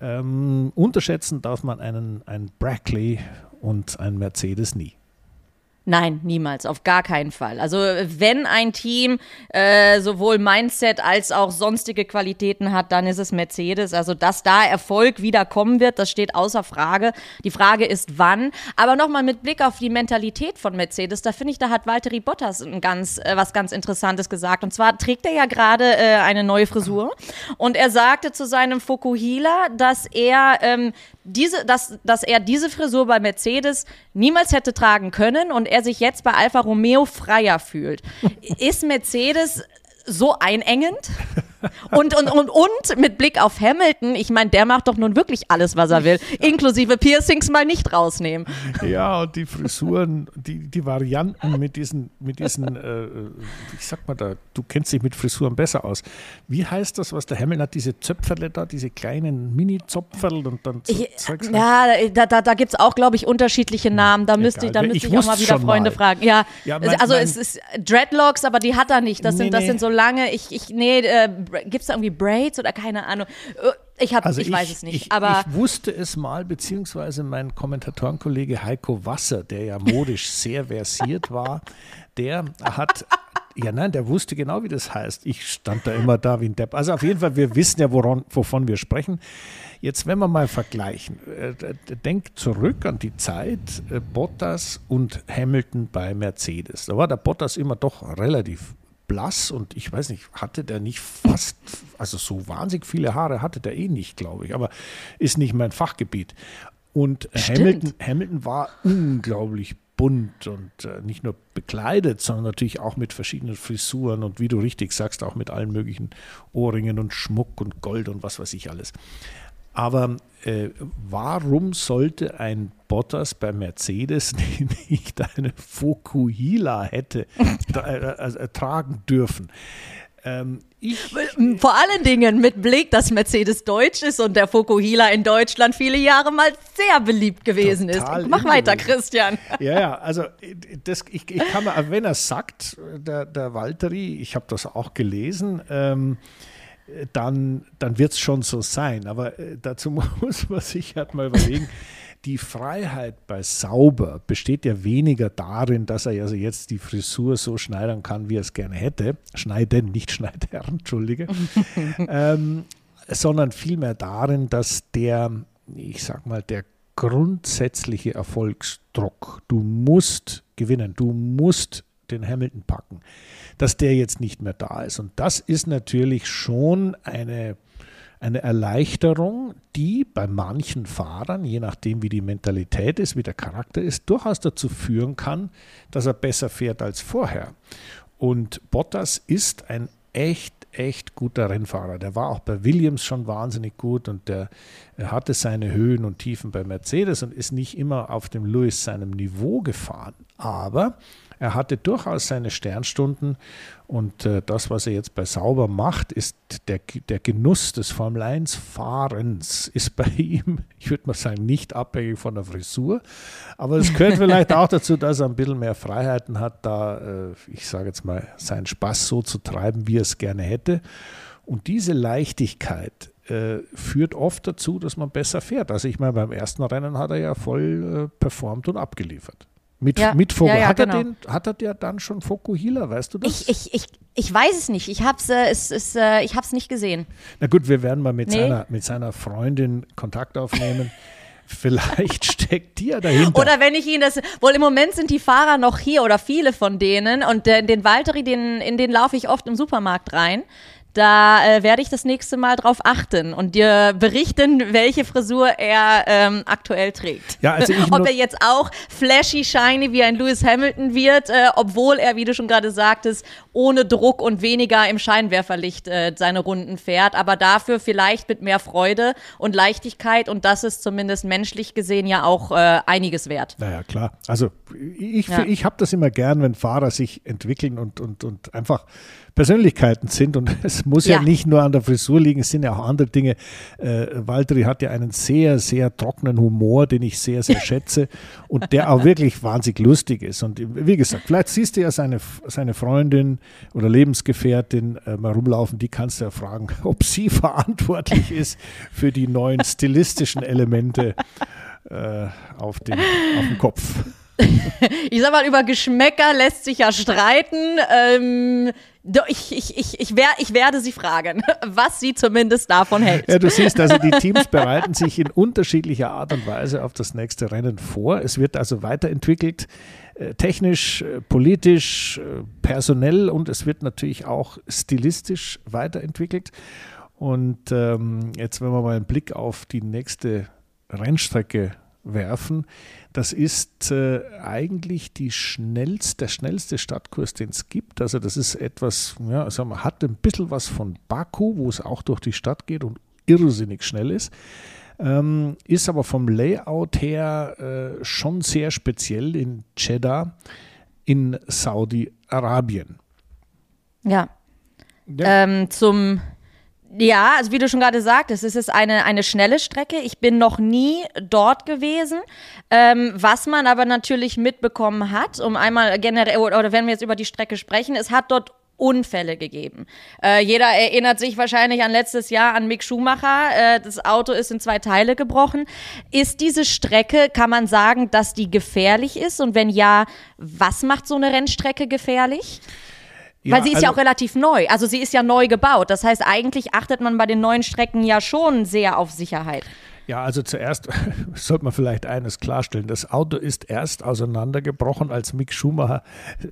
Ähm, unterschätzen darf man einen, einen Brackley und einen Mercedes nie. Nein, niemals, auf gar keinen Fall. Also wenn ein Team äh, sowohl Mindset als auch sonstige Qualitäten hat, dann ist es Mercedes. Also dass da Erfolg wieder kommen wird, das steht außer Frage. Die Frage ist wann. Aber nochmal mit Blick auf die Mentalität von Mercedes, da finde ich, da hat Valtteri Bottas ein ganz, äh, was ganz Interessantes gesagt. Und zwar trägt er ja gerade äh, eine neue Frisur und er sagte zu seinem Fokuhila, dass er ähm, diese, dass, dass er diese Frisur bei Mercedes niemals hätte tragen können und er sich jetzt bei Alfa Romeo freier fühlt. (laughs) Ist Mercedes so einengend? Und, und, und, und mit Blick auf Hamilton, ich meine, der macht doch nun wirklich alles, was er will, inklusive Piercings mal nicht rausnehmen. Ja, und die Frisuren, die, die Varianten mit diesen, mit diesen äh, ich sag mal da, du kennst dich mit Frisuren besser aus. Wie heißt das, was der Hamilton hat, diese Zöpferle da, diese kleinen Mini-Zopferl und dann so ich, Ja, da, da, da gibt es auch, glaube ich, unterschiedliche Namen. Da müsste ich, da müsste ich, ich auch mal wieder Freunde mal. fragen. Ja, ja mein, also mein, es ist Dreadlocks, aber die hat er nicht. Das, nee, sind, das sind so lange, ich, ich nee, äh, gibt es da irgendwie Braids oder keine Ahnung? Äh, ich, hab, also ich, ich weiß es nicht. Ich, aber ich wusste es mal, beziehungsweise mein Kommentatorenkollege Heiko Wasser, der ja modisch (laughs) sehr versiert war, der hat ja, nein, der wusste genau, wie das heißt. Ich stand da immer da wie ein Depp. Also auf jeden Fall, wir wissen ja, woran, wovon wir sprechen. Jetzt, wenn wir mal vergleichen, äh, denkt zurück an die Zeit äh, Bottas und Hamilton bei Mercedes. Da war der Bottas immer doch relativ blass und ich weiß nicht, hatte der nicht fast, also so wahnsinnig viele Haare hatte der eh nicht, glaube ich, aber ist nicht mein Fachgebiet. Und Hamilton, Hamilton war unglaublich bunt und äh, nicht nur bekleidet, sondern natürlich auch mit verschiedenen Frisuren und wie du richtig sagst, auch mit allen möglichen Ohrringen und Schmuck und Gold und was weiß ich alles. Aber äh, warum sollte ein Bottas bei Mercedes (laughs) nicht eine Fukuhila hätte äh, äh, tragen dürfen? Ähm, ich, Vor allen Dingen mit Blick, dass Mercedes deutsch ist und der Fokuhila in Deutschland viele Jahre mal sehr beliebt gewesen ist. Mach weiter, Christian. Ja, ja, also das, ich, ich kann mal, wenn er sagt, der, der Valtteri, ich habe das auch gelesen, ähm, dann, dann wird es schon so sein. Aber äh, dazu (laughs) muss man sich halt mal überlegen, die Freiheit bei Sauber besteht ja weniger darin, dass er also jetzt die Frisur so schneidern kann, wie er es gerne hätte. Schneiden, nicht Schneidern, (laughs) entschuldige. (laughs) ähm, sondern vielmehr darin, dass der, ich sag mal, der grundsätzliche Erfolgsdruck, du musst gewinnen, du musst den Hamilton packen, dass der jetzt nicht mehr da ist. Und das ist natürlich schon eine, eine Erleichterung, die bei manchen Fahrern, je nachdem wie die Mentalität ist, wie der Charakter ist, durchaus dazu führen kann, dass er besser fährt als vorher. Und Bottas ist ein echt, echt guter Rennfahrer. Der war auch bei Williams schon wahnsinnig gut und der hatte seine Höhen und Tiefen bei Mercedes und ist nicht immer auf dem Lewis seinem Niveau gefahren. Aber er hatte durchaus seine Sternstunden und äh, das, was er jetzt bei Sauber macht, ist der, der Genuss des Formel 1 Fahrens ist bei (laughs) ihm, ich würde mal sagen, nicht abhängig von der Frisur, aber es gehört vielleicht auch dazu, dass er ein bisschen mehr Freiheiten hat, da, äh, ich sage jetzt mal, seinen Spaß so zu treiben, wie er es gerne hätte. Und diese Leichtigkeit, äh, führt oft dazu, dass man besser fährt. Also ich meine, beim ersten Rennen hat er ja voll äh, performt und abgeliefert. Mit, ja, mit Fogo. Ja, ja, hat, genau. er den, hat er der dann schon Fokuhila, weißt du das? Ich, ich, ich, ich weiß es nicht. Ich habe es äh, es, es, äh, nicht gesehen. Na gut, wir werden mal mit, nee. seiner, mit seiner Freundin Kontakt aufnehmen. (laughs) Vielleicht steckt die ja dahinter. Oder wenn ich ihn das. Wohl im Moment sind die Fahrer noch hier oder viele von denen. Und äh, den Valtteri, den, in den laufe ich oft im Supermarkt rein Da äh, werde ich das nächste Mal drauf achten und dir berichten, welche Frisur er ähm, aktuell trägt. Ja, also ich (laughs) Ob er jetzt auch flashy, shiny wie ein Lewis Hamilton wird, äh, obwohl er, wie du schon gerade sagtest, ohne Druck und weniger im Scheinwerferlicht äh, seine Runden fährt, aber dafür vielleicht mit mehr Freude und Leichtigkeit und das ist zumindest menschlich gesehen ja auch äh, einiges wert. Naja, klar. Also ich, ja. ich habe das immer gern, wenn Fahrer sich entwickeln und, und, und einfach Persönlichkeiten sind. Und (laughs) es muss ja. ja. nicht nur an der Frisur liegen, es sind ja auch andere Dinge. Äh, Walteri hat ja einen sehr, sehr trockenen Humor, den ich sehr, sehr schätze (laughs) und der auch wirklich wahnsinnig lustig ist. Und wie gesagt, vielleicht siehst du ja seine, seine Freundin oder Lebensgefährtin äh, mal rumlaufen, die kannst du ja fragen, (laughs) ob sie verantwortlich ist für die neuen stilistischen Elemente äh, auf, den, auf dem Kopf. ich sag mal, über Geschmäcker lässt sich ja streiten. Ähm, ich, ich, ich, ich, wer, ich werde sie fragen, (laughs) was sie zumindest davon hält. Ja, du siehst also, die Teams bereiten sich in unterschiedlicher Art und Weise auf das nächste Rennen vor. Es wird also weiterentwickelt, äh, technisch, äh, politisch, äh, personell und es wird natürlich auch stilistisch weiterentwickelt. Und ähm, jetzt, wenn wir mal einen Blick auf die nächste Rennstrecke werfen, das ist äh, eigentlich die schnellste, der schnellste Stadtkurs, den es gibt. Also das ist etwas, ja, also man hat ein bisschen was von Baku, wo es auch durch die Stadt geht und irrsinnig schnell ist. Ähm, ist aber vom Layout her äh, schon sehr speziell in Jeddah in Saudi-Arabien. Ja. ja. Ähm, zum ja, also wie du schon gerade sagtest, es ist eine, eine schnelle Strecke. Ich bin noch nie dort gewesen. Ähm, was man aber natürlich mitbekommen hat, um einmal generell, oder wenn wir jetzt über die Strecke sprechen, es hat dort Unfälle gegeben. Äh, jeder erinnert sich wahrscheinlich an letztes Jahr an Mick Schumacher. Äh, das Auto ist in zwei Teile gebrochen. Ist diese Strecke, kann man sagen, dass die gefährlich ist? Und wenn ja, was macht so eine Rennstrecke gefährlich? Ja, Weil sie ist also, ja auch relativ neu. Also sie ist ja neu gebaut. Das heißt, eigentlich achtet man bei den neuen Strecken ja schon sehr auf Sicherheit. Ja, also zuerst (laughs) sollte man vielleicht eines klarstellen. Das Auto ist erst auseinandergebrochen, als Mick Schumacher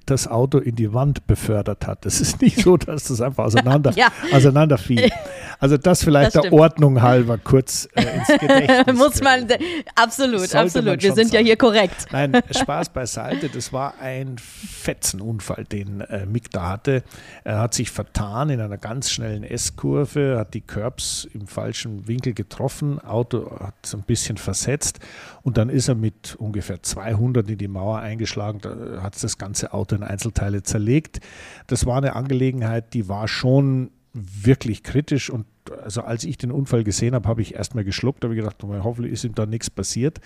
das Auto in die Wand befördert hat. Es ist nicht so, dass das einfach auseinander, (laughs) ja. auseinanderfiel. Also das vielleicht das der Ordnung halber kurz äh, ins (laughs) Gedächtnis. Muss man, absolut, absolut. Wir sind sagen. ja hier korrekt. Nein, Spaß beiseite. Das war ein Fetzenunfall, den äh, Mick da hatte. Er hat sich vertan in einer ganz schnellen S-Kurve, hat die Curbs im falschen Winkel getroffen. Auto hat es ein bisschen versetzt und dann ist er mit ungefähr 200 in die Mauer eingeschlagen, da hat das ganze Auto in Einzelteile zerlegt. Das war eine Angelegenheit, die war schon wirklich kritisch und also als ich den Unfall gesehen habe, habe ich erstmal geschluckt, habe gedacht, oh, hoffentlich ist ihm da nichts passiert.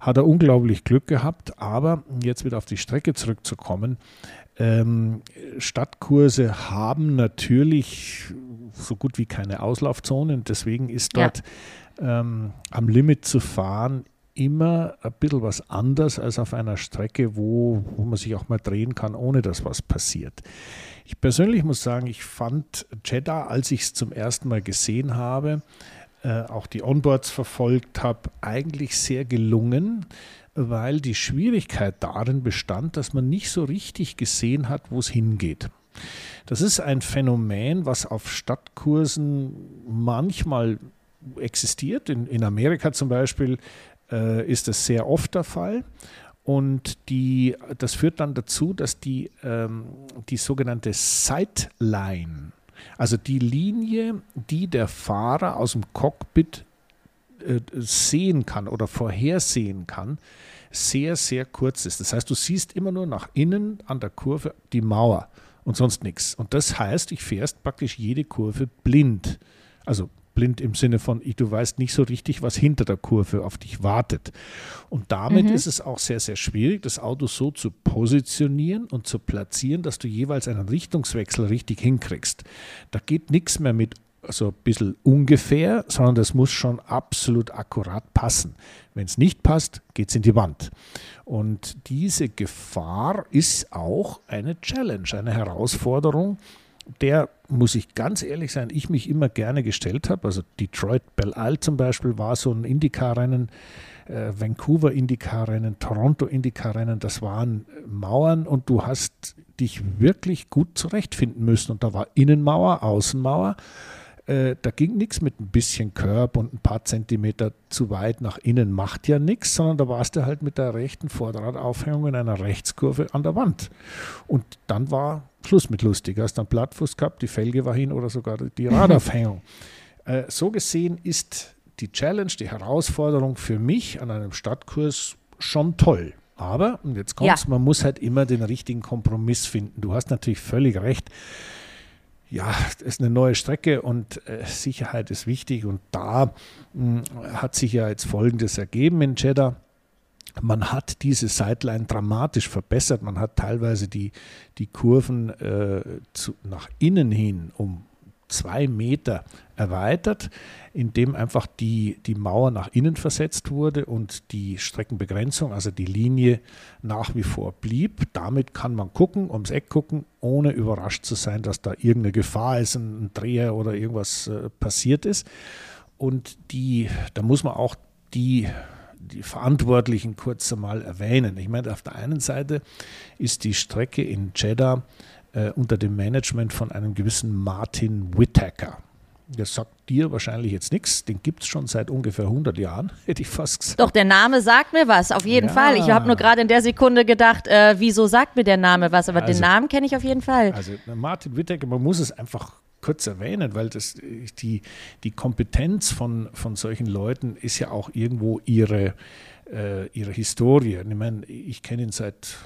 Hat er unglaublich Glück gehabt, aber jetzt wieder auf die Strecke zurückzukommen, ähm, Stadtkurse haben natürlich so gut wie keine Auslaufzonen, deswegen ist dort ja ähm, am Limit zu fahren immer ein bisschen was anders als auf einer Strecke, wo, wo man sich auch mal drehen kann, ohne dass was passiert. Ich persönlich muss sagen, ich fand Jeddah, als ich es zum ersten Mal gesehen habe, äh, auch die Onboards verfolgt habe, eigentlich sehr gelungen, weil die Schwierigkeit darin bestand, dass man nicht so richtig gesehen hat, wo es hingeht. Das ist ein Phänomen, was auf Stadtkursen manchmal existiert. In, in Amerika zum Beispiel äh, ist das sehr oft der Fall. Und die, das führt dann dazu, dass die, ähm, die sogenannte Sightline, also die Linie, die der Fahrer aus dem Cockpit äh, sehen kann oder vorhersehen kann, sehr, sehr kurz ist. Das heißt, du siehst immer nur nach innen an der Kurve die Mauer und sonst nichts. Und das heißt, ich fährst praktisch jede Kurve blind. Also blind im Sinne von, du weißt nicht so richtig, was hinter der Kurve auf dich wartet. Und damit mhm. ist es auch sehr, sehr schwierig, das Auto so zu positionieren und zu platzieren, dass du jeweils einen Richtungswechsel richtig hinkriegst. Da geht nichts mehr mit so ein bisschen ungefähr, sondern das muss schon absolut akkurat passen. Wenn es nicht passt, geht es in die Wand. Und diese Gefahr ist auch eine Challenge, eine Herausforderung, der, muss ich ganz ehrlich sein, ich mich immer gerne gestellt habe. Also Detroit Belle Isle zum Beispiel war so ein Indycar-Rennen, äh, Vancouver Indycar-Rennen, Toronto Indycar-Rennen, das waren Mauern und du hast dich wirklich gut zurechtfinden müssen. Und da war Innenmauer, Außenmauer. Äh, da ging nichts mit ein bisschen Körb und ein paar Zentimeter zu weit nach innen macht ja nichts, sondern da warst du halt mit der rechten Vorderradaufhängung in einer Rechtskurve an der Wand. Und dann war Schluss mit lustig. Hast dann Plattfuß gehabt, die Felge war hin oder sogar die (laughs) Radaufhängung. äh, so gesehen ist die Challenge, die Herausforderung für mich an einem Stadtkurs schon toll. Aber, und jetzt kommt's, ja. man muss halt immer den richtigen Kompromiss finden. Du hast natürlich völlig recht. Ja, es ist eine neue Strecke und äh, Sicherheit ist wichtig. Und da mh, hm, hat sich ja jetzt Folgendes ergeben in Jeddah. Man hat diese Sideline dramatisch verbessert. Man hat teilweise die, die Kurven äh, zu, nach innen hin um zwei Meter erweitert, indem einfach die, die Mauer nach innen versetzt wurde und die Streckenbegrenzung, also die Linie nach wie vor blieb. Damit kann man gucken, ums Eck gucken, ohne überrascht zu sein, dass da irgendeine Gefahr ist, ein Dreher oder irgendwas äh, passiert ist. Und die, da muss man auch die die Verantwortlichen kurz einmal erwähnen. Ich meine, auf der einen Seite ist die Strecke in Jeddah äh, unter dem Management von einem gewissen Martin Whittaker. Das sagt dir wahrscheinlich jetzt nichts. Den gibt es schon seit ungefähr 100 Jahren, (laughs) hätte ich fast gesagt. Doch, der Name sagt mir was, auf jeden ja. Fall. Ich habe nur gerade in der Sekunde gedacht, äh, wieso sagt mir der Name was? Aber also, den Namen kenne ich auf jeden Fall. Also Martin Whittaker, man muss es einfach kurz erwähnen, weil das, die, die Kompetenz von, von solchen Leuten ist ja auch irgendwo ihre, äh, ihre Historie. Ich meine, ich kenne ihn seit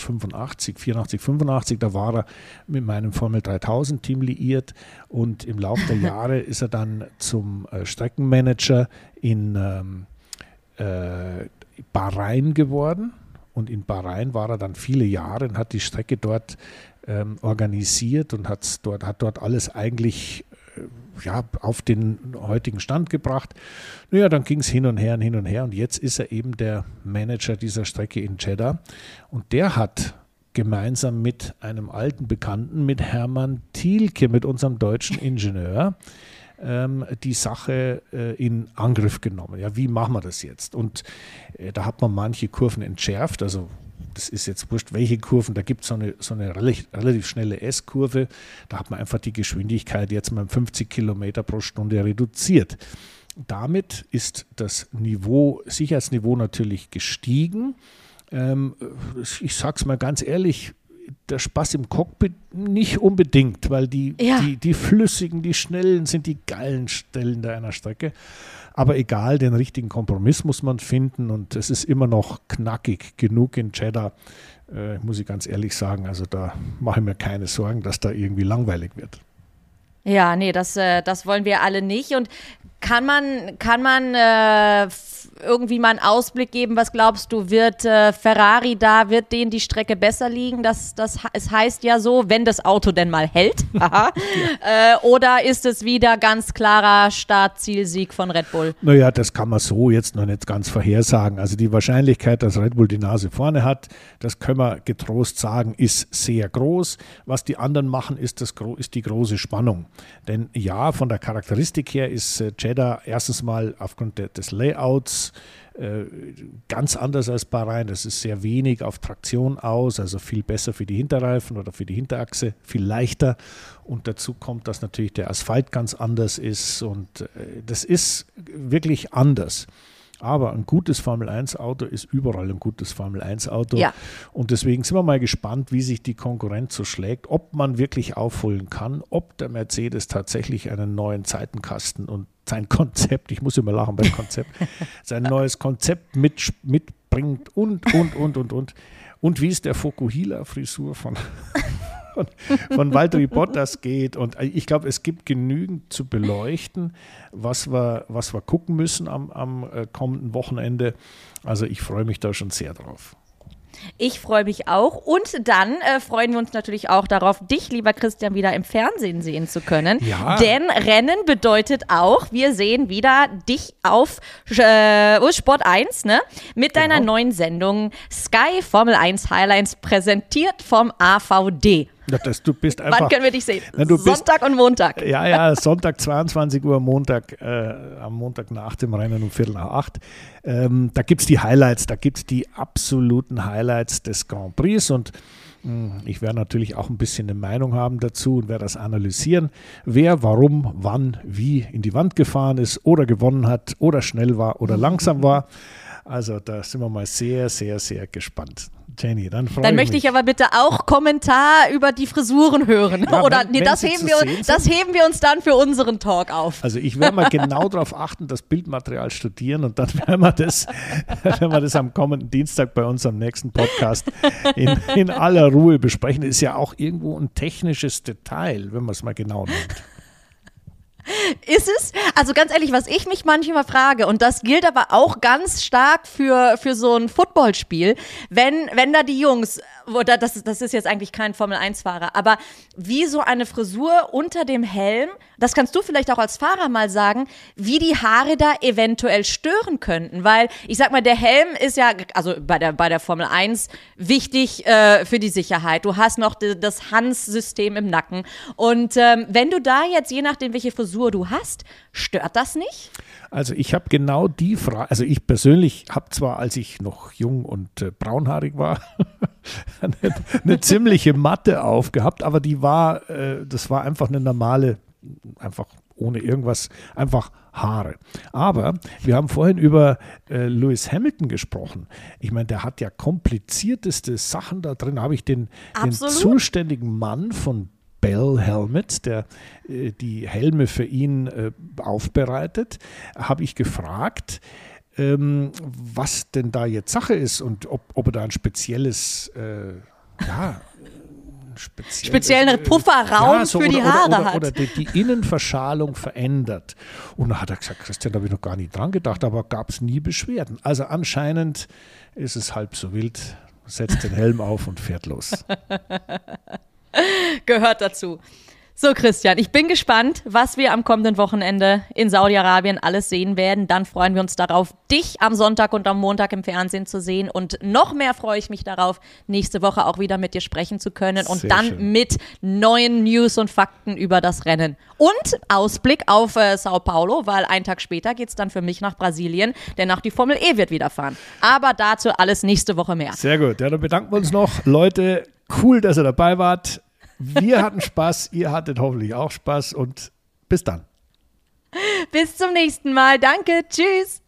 85, 84, 85, da war er mit meinem Formel 3000 Team liiert und im Laufe der (laughs) Jahre ist er dann zum äh, Streckenmanager in ähm, äh, Bahrain geworden und in Bahrain war er dann viele Jahre und hat die Strecke dort ähm, organisiert und hat dort, hat dort alles eigentlich ja, auf den heutigen Stand gebracht. Naja, dann ging es hin und her und hin und her und jetzt ist er eben der Manager dieser Strecke in Jeddah und der hat gemeinsam mit einem alten Bekannten, mit Hermann Thielke, mit unserem deutschen Ingenieur, ähm, die Sache äh, in Angriff genommen. Ja, wie machen wir das jetzt? Und äh, da hat man manche Kurven entschärft, also das ist jetzt wurscht, welche Kurven, da gibt so es eine, so eine relativ, schnelle S-Kurve, da hat man einfach die Geschwindigkeit jetzt mal 50 Kilometer pro Stunde reduziert. Damit ist das Niveau, Sicherheitsniveau natürlich gestiegen. Ähm, ich sage es mal ganz ehrlich, der Spaß im Cockpit nicht unbedingt, weil die, ja. die, die flüssigen, die schnellen sind die geilen Stellen der einer Strecke. Aber egal, den richtigen Kompromiss muss man finden und es ist immer noch knackig genug in Cheddar, äh, muss ich ganz ehrlich sagen. Also da mache ich mir keine Sorgen, dass da irgendwie langweilig wird. Ja, nee, das, äh, das wollen wir alle nicht. Und kann man, kann man äh, irgendwie mal einen Ausblick geben? Was glaubst du, wird äh, Ferrari da, wird denen die Strecke besser liegen? Das, das, es heißt ja so, wenn das Auto denn mal hält. (laughs) äh, oder ist es wieder ganz klarer Start-Zielsieg von Red Bull? Naja, das kann man so jetzt noch nicht ganz vorhersagen. Also die Wahrscheinlichkeit, dass Red Bull die Nase vorne hat, das können wir getrost sagen, ist sehr groß. Was die anderen machen, ist, das, ist die große Spannung. Denn ja, von der Charakteristik her ist äh, Jeddah erstens mal aufgrund de, des Layouts äh, ganz anders als Bahrain. Das ist sehr wenig auf Traktion aus, also viel besser für die Hinterreifen oder für die Hinterachse, viel leichter. Und dazu kommt, dass natürlich der Asphalt ganz anders ist und äh, das ist wirklich anders. Aber ein gutes Formel-1-Auto ist überall ein gutes Formel-1-Auto. Ja. Und deswegen sind wir mal gespannt, wie sich die Konkurrenz so schlägt, ob man wirklich aufholen kann, ob der Mercedes tatsächlich einen neuen Zeitenkasten und sein (laughs) Konzept, ich muss immer lachen beim Konzept, sein neues Konzept mit, mitbringt und, und, und, und, und. Und wie es der Fokuhila-Frisur von von, von Valtteri Bottas geht. Und ich glaube, es gibt genügend zu beleuchten, was wir, was wir gucken müssen am, am äh, kommenden Wochenende. Also ich freue mich da schon sehr drauf. Ich freue mich auch. Und dann äh, freuen wir uns natürlich auch darauf, dich, lieber Christian, wieder im Fernsehen sehen zu können. Ja. Denn Rennen bedeutet auch, wir sehen wieder dich auf äh, Sport 1, ne? Mit genau. deiner neuen Sendung Sky Formel 1 Highlights, präsentiert vom AVD. Ja, das, du bist einfach, Wann können wir dich sehen? Sonntag bist, und Montag. Ja, ja, Sonntag 22 Uhr, Montag, äh, am Montag nach dem Rennen um Viertel nach acht. Ähm, da gibt es die Highlights, da gibt es die absoluten Highlights des Grand Prix und mh, hm, ich werde natürlich auch ein bisschen eine Meinung haben dazu und werde das analysieren, wer, warum, wann, wie in die Wand gefahren ist oder gewonnen hat oder schnell war oder langsam war. Also da sind wir mal sehr, sehr, sehr gespannt. Jenny, dann freue Dann möchte mich. ich aber bitte auch Kommentar über die Frisuren hören. Ja, Oder wenn- nee, wenn das heben, wir, sehen das heben wir uns dann für unseren Talk auf. Also ich werde mal genau darauf achten, das Bildmaterial studieren und dann werden wir das, (laughs) werden wir das am kommenden Dienstag bei unserem nächsten Podcast in, in aller Ruhe besprechen. Ist ja auch irgendwo ein technisches Detail, wenn man es mal genau nimmt. Ist es? Also ganz ehrlich, was ich mich manchmal frage, und das gilt aber auch ganz stark für, für so ein Footballspiel, wenn, wenn da die Jungs, oder das, das ist jetzt eigentlich kein Formel-1-Fahrer, aber wie so eine Frisur unter dem Helm, das kannst du vielleicht auch als Fahrer mal sagen, wie die Haare da eventuell stören könnten, weil ich sag mal, der Helm ist ja, also bei der, bei der Formel 1 wichtig äh, für die Sicherheit. Du hast noch das Hans-System im Nacken und ähm, wenn du da jetzt, je nachdem, welche Frisur du hast, stört das nicht? Also ich habe genau die Frage, also ich persönlich habe zwar, als ich noch jung und äh, braunhaarig war, (laughs) (laughs) eine, eine ziemliche Matte aufgehabt, aber die war, äh, das war einfach eine normale, einfach ohne irgendwas, einfach Haare. Aber wir haben vorhin über äh, Lewis Hamilton gesprochen. Ich meine, der hat ja komplizierteste Sachen da drin. Habe ich den, den zuständigen Mann von Bell Helmet, der äh, die Helme für ihn äh, aufbereitet, habe ich gefragt, ähm, was denn da jetzt Sache ist und ob, ob er da ein spezielles, äh, ja, ein spezielles, Speziellen Pufferraum für die oder, Haare oder, oder, hat. Oder die, die Innenverschalung verändert. Und da hat er gesagt, Christian, da habe ich noch gar nicht dran gedacht, aber gab es nie Beschwerden. Also anscheinend ist es halb so wild, setzt den Helm auf und fährt los. (laughs) Gehört dazu. So, Christian, ich bin gespannt, was wir am kommenden Wochenende in Saudi-Arabien alles sehen werden. Dann freuen wir uns darauf, dich am Sonntag und am Montag im Fernsehen zu sehen. Und noch mehr freue ich mich darauf, nächste Woche auch wieder mit dir sprechen zu können und Sehr dann schön. mit neuen News und Fakten über das Rennen. Und Ausblick auf äh, Sao Paulo, weil einen Tag später geht's dann für mich nach Brasilien, denn auch die Formel E wird wieder fahren. Aber dazu alles nächste Woche mehr. Sehr gut. Ja, dann bedanken wir uns noch. Leute, cool, dass ihr dabei wart. Wir hatten Spaß, ihr hattet hoffentlich auch Spaß und bis dann. Bis zum nächsten Mal. Danke. Tschüss.